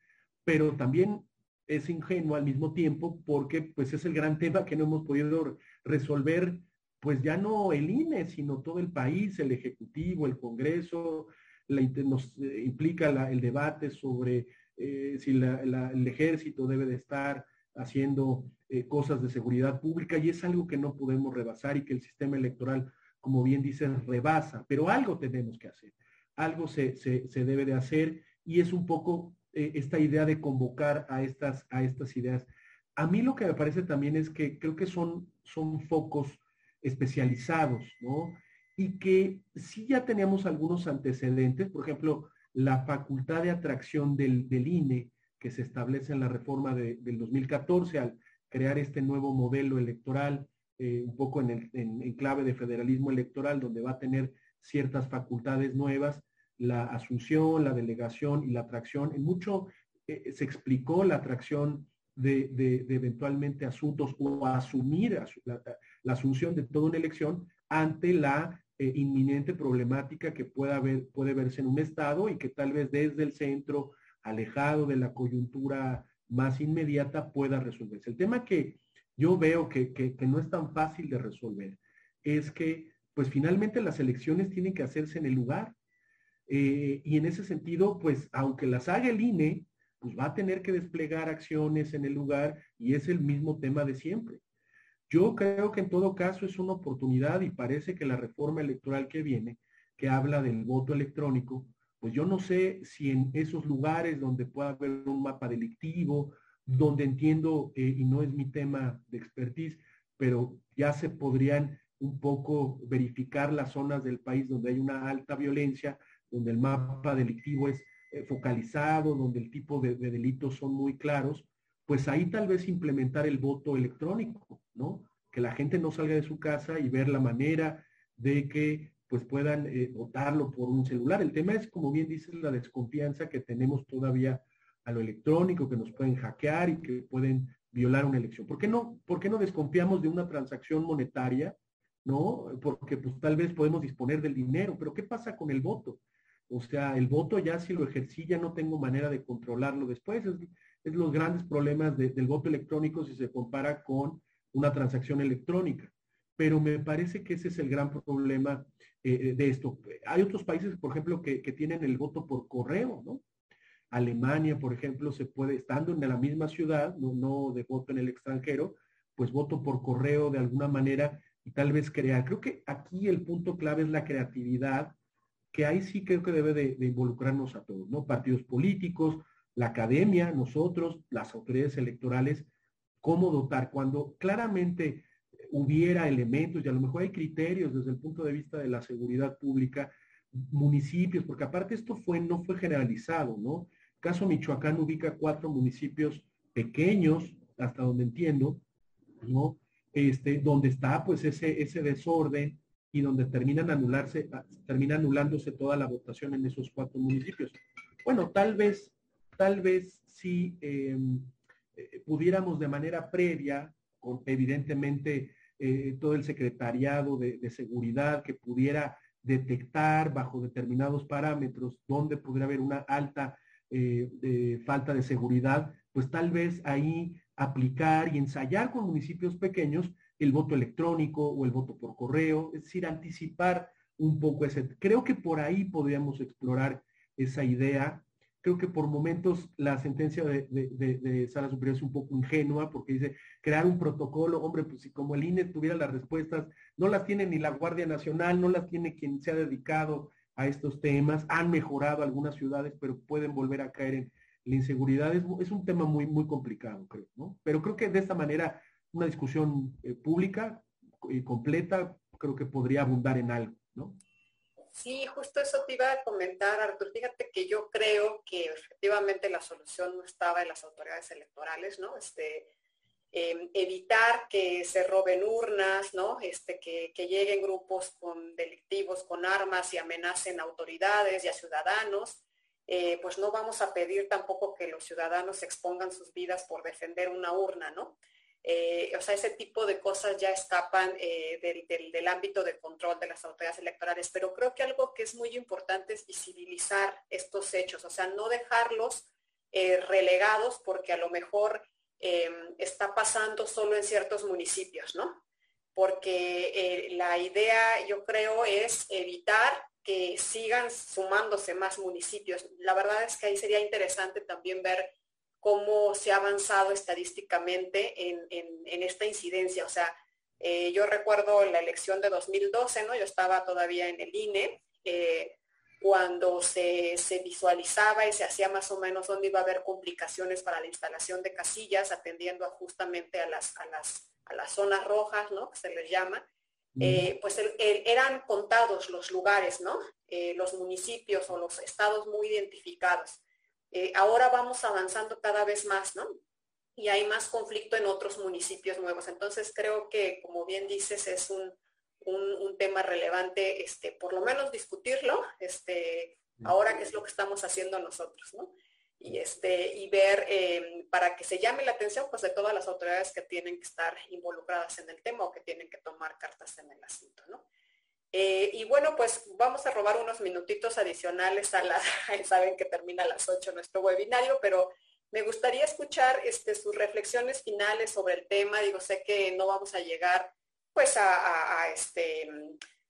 Pero también es ingenuo al mismo tiempo porque pues es el gran tema que no hemos podido resolver pues ya no el INE, sino todo el país, el Ejecutivo, el Congreso, nos eh, implica el debate sobre eh, si el ejército debe de estar haciendo eh, cosas de seguridad pública y es algo que no podemos rebasar y que el sistema electoral, como bien dicen, rebasa, pero algo tenemos que hacer, algo se, se debe de hacer y es un poco esta idea de convocar a estas, a estas ideas. A mí lo que me parece también es que creo que son, son focos especializados, ¿no? Y que sí ya teníamos algunos antecedentes, por ejemplo, la facultad de atracción del, del INE que se establece en la reforma del 2014 al crear este nuevo modelo electoral, eh, un poco en, el, en, clave de federalismo electoral, donde va a tener ciertas facultades nuevas, la asunción, la delegación y la atracción. En mucho eh, se explicó la atracción de, de, eventualmente asuntos o asumir la, asunción de toda una elección ante la eh, inminente problemática que pueda haber, puede verse en un Estado y que tal vez desde el centro, alejado de la coyuntura más inmediata, pueda resolverse. El tema que yo veo que, que, no es tan fácil de resolver es que, pues finalmente las elecciones tienen que hacerse en el lugar. Eh, y en ese sentido, pues aunque las haga el INE, pues va a tener que desplegar acciones en el lugar y es el mismo tema de siempre. Yo creo que en todo caso es una oportunidad y parece que la reforma electoral que viene, que habla del voto electrónico, pues yo no sé si en esos lugares donde pueda haber un mapa delictivo, donde entiendo, eh, y no es mi tema de expertise, pero ya se podrían un poco verificar las zonas del país donde hay una alta violencia, donde el mapa delictivo es eh, focalizado, donde el tipo de, delitos son muy claros, pues ahí tal vez implementar el voto electrónico, ¿no? Que la gente no salga de su casa y ver la manera de que pues puedan eh, votarlo por un celular. El tema es, como bien dices, la desconfianza que tenemos todavía a lo electrónico, que nos pueden hackear y que pueden violar una elección. ¿Por qué no, por qué no desconfiamos de una transacción monetaria? ¿No? Porque pues tal vez podemos disponer del dinero, pero ¿qué pasa con el voto? O sea, el voto ya si lo ejercí ya no tengo manera de controlarlo después. Es, los grandes problemas del voto electrónico si se compara con una transacción electrónica. Pero me parece que ese es el gran problema eh, de esto. Hay otros países, por ejemplo, que, tienen el voto por correo, ¿no? Alemania, por ejemplo, se puede, estando en la misma ciudad, no, no de voto en el extranjero, pues voto por correo de alguna manera y tal vez crear. Creo que aquí el punto clave es la creatividad que ahí sí creo que debe de, involucrarnos a todos, ¿no? Partidos políticos, la academia, nosotros, las autoridades electorales, cómo dotar. Cuando claramente hubiera elementos y a lo mejor hay criterios desde el punto de vista de la seguridad pública, municipios, porque aparte esto fue, no fue generalizado, ¿no? Caso Michoacán ubica cuatro municipios pequeños, hasta donde entiendo, ¿no? Este, donde está pues ese, ese desorden, y donde terminan anularse, ah, termina anulándose toda la votación en esos cuatro municipios. Bueno, tal vez, tal vez si em, eh, pudiéramos de manera previa, con evidentemente eh, todo el secretariado de, seguridad que pudiera detectar bajo determinados parámetros donde pudiera haber una alta eh, falta de seguridad, pues tal vez ahí aplicar y ensayar con municipios pequeños el voto electrónico o el voto por correo, es decir, anticipar un poco ese. Creo que por ahí podríamos explorar esa idea. Creo que por momentos la sentencia de, de, Sala Superior es un poco ingenua porque dice crear un protocolo, hombre, pues si como el INE tuviera las respuestas, no las tiene ni la Guardia Nacional, no las tiene quien se ha dedicado a estos temas, han mejorado algunas ciudades, pero pueden volver a caer en la inseguridad. Es, es un tema muy, muy complicado, creo, ¿no? Pero creo que de esta manera una discusión eh, pública y completa, creo que podría abundar en algo, ¿no? Sí, justo eso te iba a comentar, Artur. Fíjate que yo creo que efectivamente la solución no estaba en las autoridades electorales, ¿no? Este, em, evitar que se roben urnas, ¿no? Este, que, lleguen grupos con delictivos con armas y amenacen a autoridades y a ciudadanos. Eh, pues no vamos a pedir tampoco que los ciudadanos expongan sus vidas por defender una urna, ¿no? Eh, o sea, ese tipo de cosas ya escapan eh, del, ámbito de control de las autoridades electorales, pero creo que algo que es muy importante es visibilizar estos hechos, o sea, no dejarlos eh, relegados porque a lo mejor em, está pasando solo en ciertos municipios, ¿no? Porque la idea, yo creo, es evitar que sigan sumándose más municipios. La verdad es que ahí sería interesante también ver cómo se ha avanzado estadísticamente en, esta incidencia. O sea, eh, yo recuerdo la elección de 2012, ¿no? Yo estaba todavía en el INE, eh, cuando se, visualizaba y se hacía más o menos dónde iba a haber complicaciones para la instalación de casillas, atendiendo justamente a las, a las, zonas rojas, ¿no? Que se les llama. Eh, pues eran contados los lugares, ¿no? los municipios o los estados muy identificados. Eh, ahora vamos avanzando cada vez más, ¿no? Y hay más conflicto en otros municipios nuevos. Entonces creo que, como bien dices, es un, tema relevante, este, por lo menos discutirlo, este, ahora qué es lo que estamos haciendo nosotros, ¿no? Y, este, y ver eh, para que se llame la atención pues, de todas las autoridades que tienen que estar involucradas en el tema o que tienen que tomar cartas en el asunto, ¿no? Eh, y bueno, pues vamos a robar unos minutitos adicionales a la, [LAUGHS] saben que termina a las 8 nuestro webinario, pero me gustaría escuchar este, sus reflexiones finales sobre el tema. Digo, sé que no vamos a llegar pues a, este,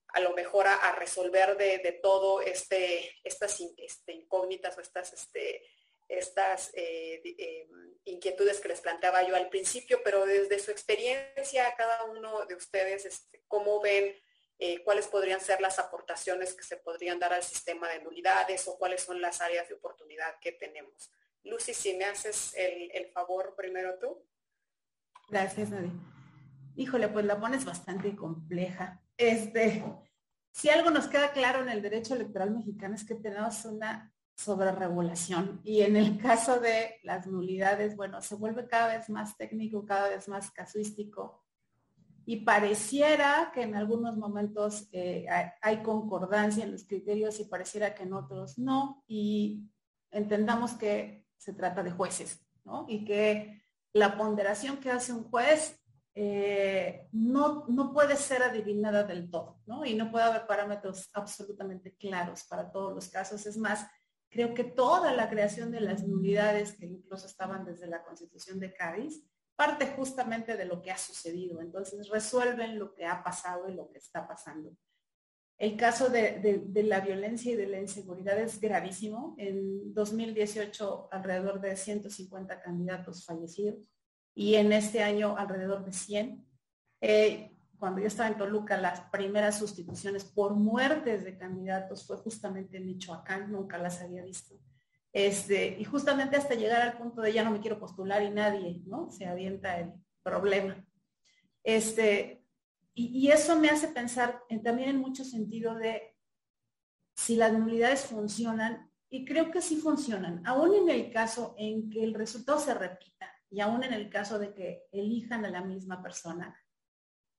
a lo mejor a, resolver de, todo este, estas este, incógnitas o estas, este, estas eh, eh, inquietudes que les planteaba yo al principio, pero desde su experiencia, cada uno de ustedes, este, ¿cómo ven eh, cuáles podrían ser las aportaciones que se podrían dar al sistema de nulidades o cuáles son las áreas de oportunidad que tenemos. Lucy, si me haces el, favor primero tú. Gracias, Nadia. Híjole, pues la pones bastante compleja. Este, si algo nos queda claro en el derecho electoral mexicano es que tenemos una sobreregulación y en el caso de las nulidades, bueno, se vuelve cada vez más técnico, cada vez más casuístico y pareciera que en algunos momentos eh, hay, concordancia en los criterios y pareciera que en otros no, y entendamos que se trata de jueces, ¿no? Y que la ponderación que hace un juez eh, no, no puede ser adivinada del todo, ¿no? Y no puede haber parámetros absolutamente claros para todos los casos. Es más, creo que toda la creación de las nulidades que incluso estaban desde la Constitución de Cádiz, parte justamente de lo que ha sucedido. Entonces resuelven lo que ha pasado y lo que está pasando. El caso de, la violencia y de la inseguridad es gravísimo. En 2018 alrededor de 150 candidatos fallecidos y en este año alrededor de 100. Eh, cuando yo estaba en Toluca, las primeras sustituciones por muertes de candidatos fue justamente en Michoacán, nunca las había visto. Este, y justamente hasta llegar al punto de ya no me quiero postular y nadie, ¿no? Se avienta el problema. Este, y, eso me hace pensar también en mucho sentido de si las nulidades funcionan, y creo que sí funcionan, aún en el caso en que el resultado se repita, y aún en el caso de que elijan a la misma persona,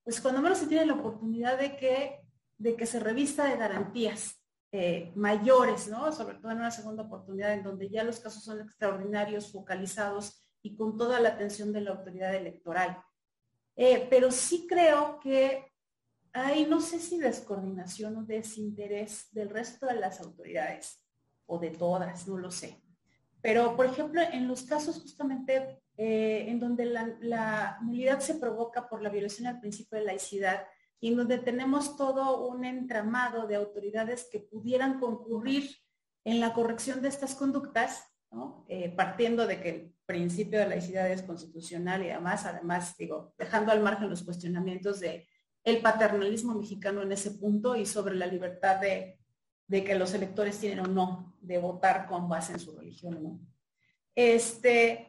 pues cuando menos se tiene la oportunidad de que, de que se revista de garantías, eh, mayores, ¿no? Sobre todo en una segunda oportunidad en donde ya los casos son extraordinarios, focalizados y con toda la atención de la autoridad electoral. Eh, pero sí creo que hay, no sé si descoordinación o desinterés del resto de las autoridades o de todas, no lo sé. Pero, por ejemplo, en los casos justamente eh, en donde la, la nulidad se provoca por la violación al principio de laicidad, y donde tenemos todo un entramado de autoridades que pudieran concurrir en la corrección de estas conductas, eh, partiendo de que el principio de laicidad es constitucional y además, además, digo, dejando al margen los cuestionamientos de el paternalismo mexicano en ese punto y sobre la libertad de, de que los electores tienen o no de votar con base en su religión, ¿no? Este,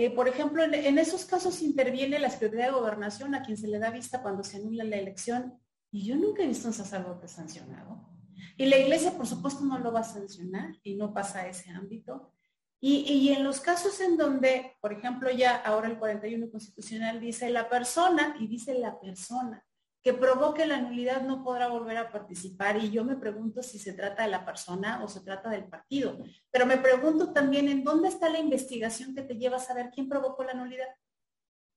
eh, por ejemplo, en, esos casos interviene la Secretaría de Gobernación a quien se le da vista cuando se anula la elección y yo nunca he visto un sacerdote sancionado. Y la iglesia, por supuesto, no lo va a sancionar y no pasa a ese ámbito. Y, en los casos en donde, por ejemplo, ya ahora el 41 constitucional dice la persona y dice la persona que provoque la nulidad no podrá volver a participar y yo me pregunto si se trata de la persona o se trata del partido. Pero me pregunto también en dónde está la investigación que te lleva a saber quién provocó la nulidad.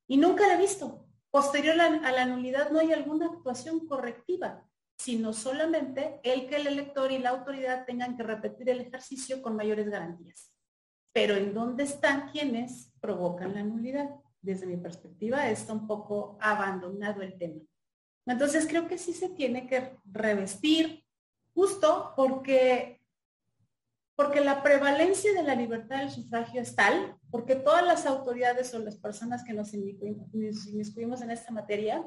Y nunca la he visto. Posterior a la nulidad no hay alguna actuación correctiva, sino solamente el que el elector y la autoridad tengan que repetir el ejercicio con mayores garantías pero ¿en dónde están quienes provocan la nulidad? Desde mi perspectiva está un poco abandonado el tema. Entonces creo que sí se tiene que revestir justo porque, porque la prevalencia de la libertad del sufragio es tal, porque todas las autoridades o las personas que nos inmiscuimos en esta materia,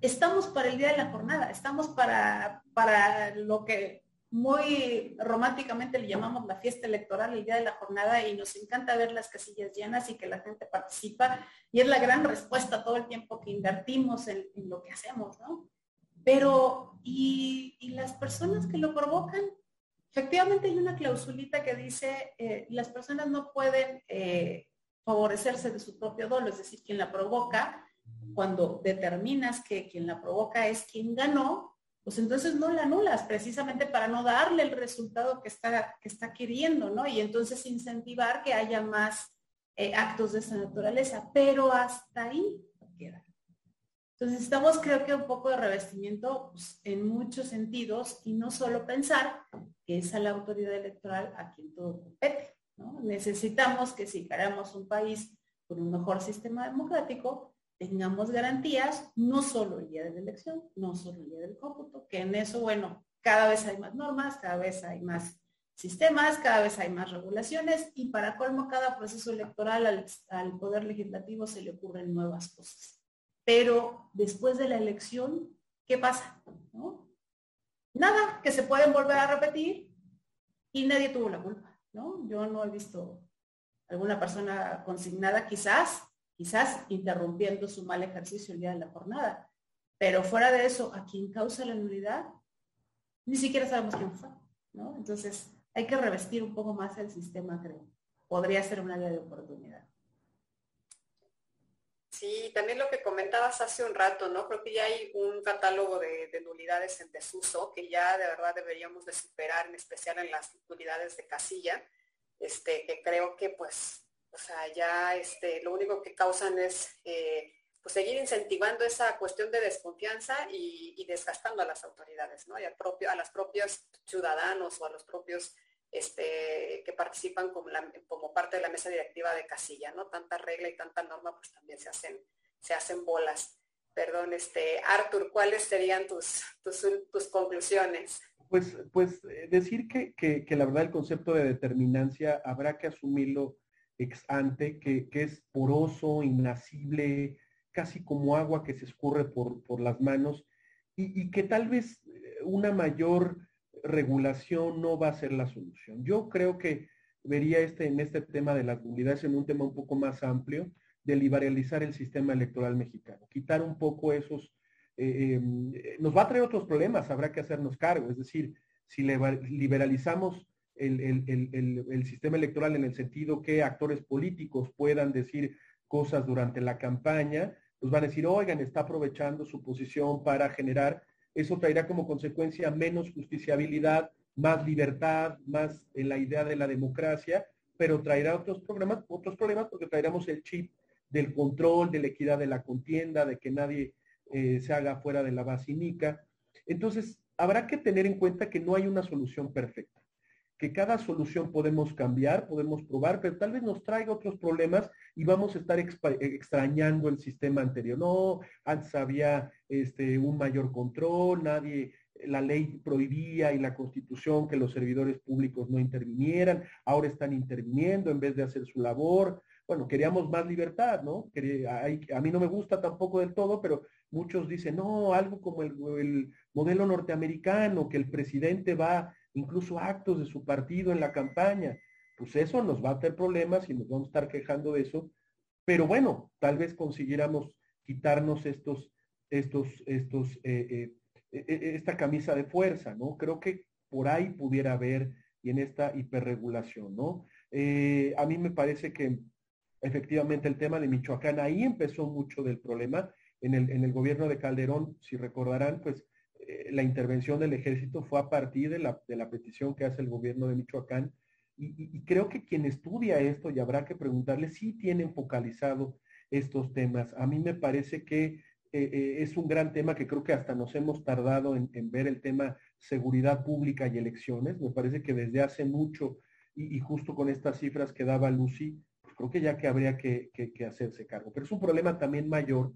estamos para el día de la jornada, estamos para, para lo que muy románticamente le llamamos la fiesta electoral el día de la jornada y nos encanta ver las casillas llenas y que la gente participa y es la gran respuesta todo el tiempo que invertimos en, lo que hacemos, ¿no? Pero, ¿y, las personas que lo provocan? Efectivamente hay una clausulita que dice, eh, las personas no pueden eh, favorecerse de su propio dolo, es decir, quien la provoca, cuando determinas que quien la provoca es quien ganó, pues entonces no la anulas precisamente para no darle el resultado que está, que está queriendo, ¿no? Y entonces incentivar que haya más eh, actos de esa naturaleza, pero hasta ahí queda. Entonces estamos creo que un poco de revestimiento pues, en muchos sentidos y no solo pensar que es a la autoridad electoral a quien todo compete. Necesitamos que si queremos un país con un mejor sistema democrático, tengamos garantías, no solo el día de la elección, no solo el día del cómputo, que en eso, bueno, cada vez hay más normas, cada vez hay más sistemas, cada vez hay más regulaciones y para colmo cada proceso electoral al, Poder Legislativo se le ocurren nuevas cosas. Pero después de la elección, ¿qué pasa? Nada, que se pueden volver a repetir y nadie tuvo la culpa. ¿no? Yo no he visto alguna persona consignada, quizás quizás interrumpiendo su mal ejercicio el día de la jornada. Pero fuera de eso, a quien causa la nulidad, ni siquiera sabemos quién fue, ¿no? Entonces, hay que revestir un poco más el sistema, creo. Podría ser un área de oportunidad. Sí, también lo que comentabas hace un rato, ¿no? Creo que ya hay un catálogo de, de, nulidades en desuso que ya de verdad deberíamos de superar, en especial en las nulidades de casilla, este, que creo que pues o sea, ya este, lo único que causan es eh, pues seguir incentivando esa cuestión de desconfianza y, desgastando a las autoridades, ¿no? Y a los propios ciudadanos o a los propios este, que participan como, parte de la mesa directiva de casilla, ¿no? Tanta regla y tanta norma, pues también se hacen, se hacen bolas. Perdón, este, Arthur, ¿cuáles serían tus, tus, tus conclusiones? Pues, pues eh, decir que, que, la verdad el concepto de determinancia habrá que asumirlo ex ante, que, es poroso, inasible, casi como agua que se escurre por, por las manos, y, que tal vez eh, una mayor regulación no va a ser la solución. Yo creo que vería este, en este tema de las unidades en un tema un poco más amplio, de liberalizar el sistema electoral mexicano, quitar un poco esos, eh, em, nos va a traer otros problemas, habrá que hacernos cargo, es decir, si liberalizamos el, sistema electoral en el sentido que actores políticos puedan decir cosas durante la campaña, pues van a decir, oigan, está aprovechando su posición para generar, eso traerá como consecuencia menos justiciabilidad, más libertad, más en la idea de la democracia, pero traerá otros problemas, otros problemas porque traeremos el chip del control, de la equidad de la contienda, de que nadie eh, se haga fuera de la basílica. Entonces, habrá que tener en cuenta que no hay una solución perfecta que cada solución podemos cambiar, podemos probar, pero tal vez nos traiga otros problemas y vamos a estar extrañando el sistema anterior. No, antes había este, un mayor control, nadie, la ley prohibía y la constitución que los servidores públicos no intervinieran, ahora están interviniendo en vez de hacer su labor. Bueno, queríamos más libertad, ¿no? a mí no me gusta tampoco del todo, pero muchos dicen, no, algo como el modelo norteamericano, que el presidente va incluso actos de su partido en la campaña. Pues eso nos va a hacer problemas y nos vamos a estar quejando de eso. Pero bueno, tal vez consiguiéramos quitarnos estos, estos, estos, eh, eh, eh, esta camisa de fuerza, ¿no? Creo que por ahí pudiera haber y en esta hiperregulación, ¿no? A mí me parece que efectivamente el tema de Michoacán, ahí empezó mucho del problema. En el, en el gobierno de Calderón, si recordarán, pues la intervención del ejército fue a partir de la, de la petición que hace el gobierno de Michoacán. Y, creo que quien estudia esto, y habrá que preguntarle, sí tienen focalizado estos temas. A mí me parece que eh, es un gran tema que creo que hasta nos hemos tardado en, ver el tema seguridad pública y elecciones. Me parece que desde hace mucho, y, justo con estas cifras que daba Lucy, pues creo que ya que habría que, hacerse cargo. Pero es un problema también mayor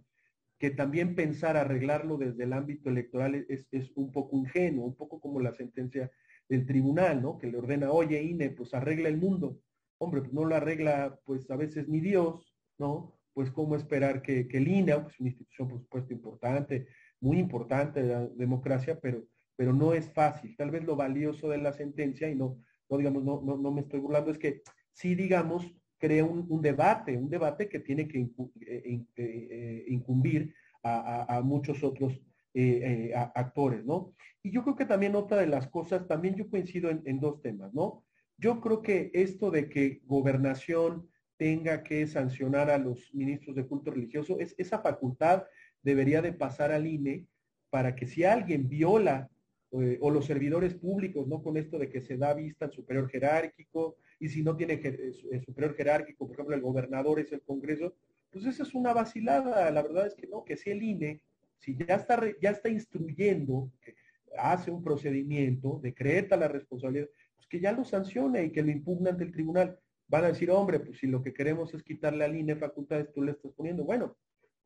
que también pensar arreglarlo desde el ámbito electoral es, es, un poco ingenuo, un poco como la sentencia del tribunal, ¿no? Que le ordena, oye, INE, pues arregla el mundo. Hombre, pues no lo arregla, pues a veces ni Dios, ¿no? Pues cómo esperar que, que el INE, aunque es una institución, por supuesto, importante, muy importante de la democracia, pero, pero no es fácil. Tal vez lo valioso de la sentencia, y no, no digamos, no, no, no me estoy burlando, es que sí, digamos, crea un, debate, un debate que tiene que eh, eh, eh, incumbir a, muchos otros actores, ¿no? Y yo creo que también otra de las cosas, también yo coincido en, dos temas, ¿no? Yo creo que esto de que gobernación tenga que sancionar a los ministros de culto religioso, es, esa facultad debería de pasar al INE para que si alguien viola o los servidores públicos, ¿no? Con esto de que se da vista al superior jerárquico, y si no tiene el superior jerárquico, por ejemplo, el gobernador es el Congreso, pues esa es una vacilada. La verdad es que no, que si el INE, si ya está, ya está instruyendo, hace un procedimiento, decreta la responsabilidad, pues que ya lo sancione y que lo impugna ante el tribunal. Van a decir, hombre, pues si lo que queremos es quitarle al INE facultades, tú le estás poniendo. Bueno,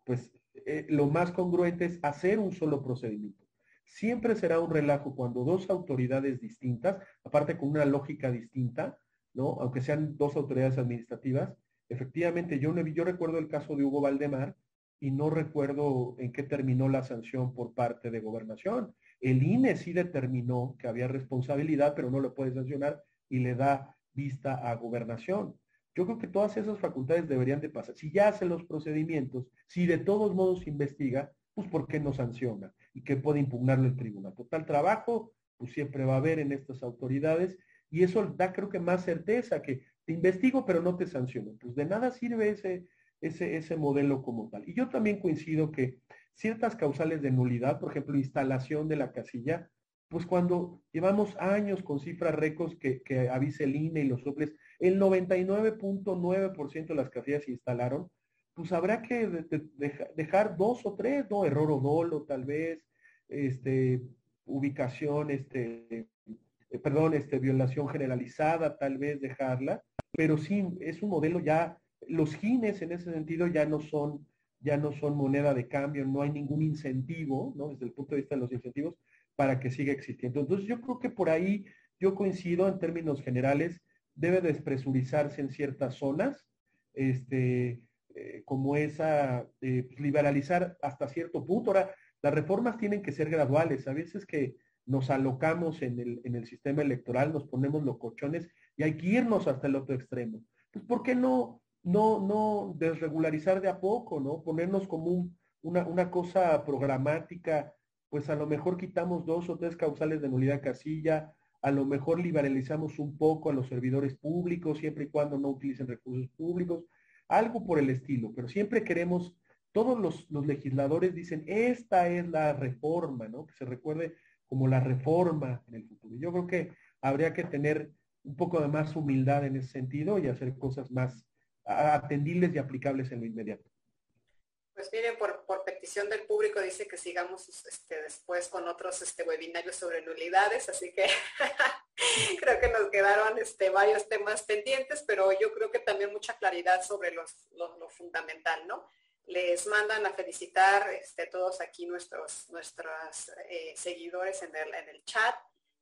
pues eh, lo más congruente es hacer un solo procedimiento. Siempre será un relajo cuando dos autoridades distintas, aparte con una lógica distinta, ¿no? Aunque sean dos autoridades administrativas, efectivamente, yo, yo recuerdo el caso de Hugo Valdemar y no recuerdo en qué terminó la sanción por parte de gobernación. El INE sí determinó que había responsabilidad, pero no lo puede sancionar y le da vista a gobernación. Yo creo que todas esas facultades deberían de pasar. Si ya hace los procedimientos, si de todos modos investiga, pues ¿por qué no sanciona? Y que puede impugnarlo el tribunal. Total trabajo, pues siempre va a haber en estas autoridades y eso da creo que más certeza que te investigo pero no te sanciono. Pues de nada sirve ese, ese, ese modelo como tal. Y yo también coincido que ciertas causales de nulidad, por ejemplo, instalación de la casilla, pues cuando llevamos años con cifras récords que, que avise el INE y los soples, el 99.9% de las casillas se instalaron, pues habrá que dejar dos o tres, ¿no? Error o dolo tal vez, este, ubicación, este, eh, perdón, este, violación generalizada, tal vez dejarla, pero sí es un modelo ya, los gines en ese sentido ya no son, ya no son moneda de cambio, no hay ningún incentivo, ¿no? Desde el punto de vista de los incentivos, para que siga existiendo. Entonces yo creo que por ahí yo coincido en términos generales, debe despresurizarse en ciertas zonas, este, eh, como esa, eh, liberalizar hasta cierto punto. Ahora, las reformas tienen que ser graduales. A veces que nos alocamos en el, en el sistema electoral, nos ponemos locochones y hay que irnos hasta el otro extremo. Pues, ¿por qué no, no, no desregularizar de a poco, no? Ponernos como una, una cosa programática, pues a lo mejor quitamos dos o tres causales de nulidad casilla, a lo mejor liberalizamos un poco a los servidores públicos, siempre y cuando no utilicen recursos públicos, algo por el estilo, pero siempre queremos, todos los, los legisladores dicen, esta es la reforma, ¿no? Que se recuerde como la reforma en el futuro. Yo creo que habría que tener un poco de más humildad en ese sentido y hacer cosas más atendibles y aplicables en lo inmediato. Pues miren, por, petición del público dice que sigamos este, después con otros este, webinarios sobre nulidades, así que [LAUGHS] creo que nos quedaron este, varios temas pendientes, pero yo creo que también mucha claridad sobre lo, fundamental, ¿no? Les mandan a felicitar este, todos aquí nuestros, nuestros eh, seguidores en el, en el chat.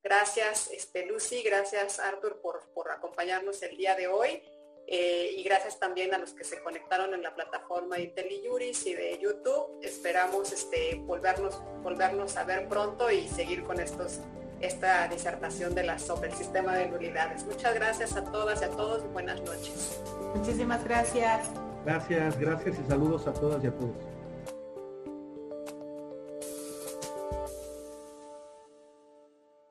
Gracias este, Lucy, gracias Arthur por, por acompañarnos el día de hoy. Eh, y gracias también a los que se conectaron en la plataforma de IntelliJuris y de YouTube. Esperamos este, volvernos, volvernos a ver pronto y seguir con estos, esta disertación de la, sobre el sistema de nulidades. Muchas gracias a todas y a todos y buenas noches. Muchísimas gracias. Gracias, gracias y saludos a todas y a todos.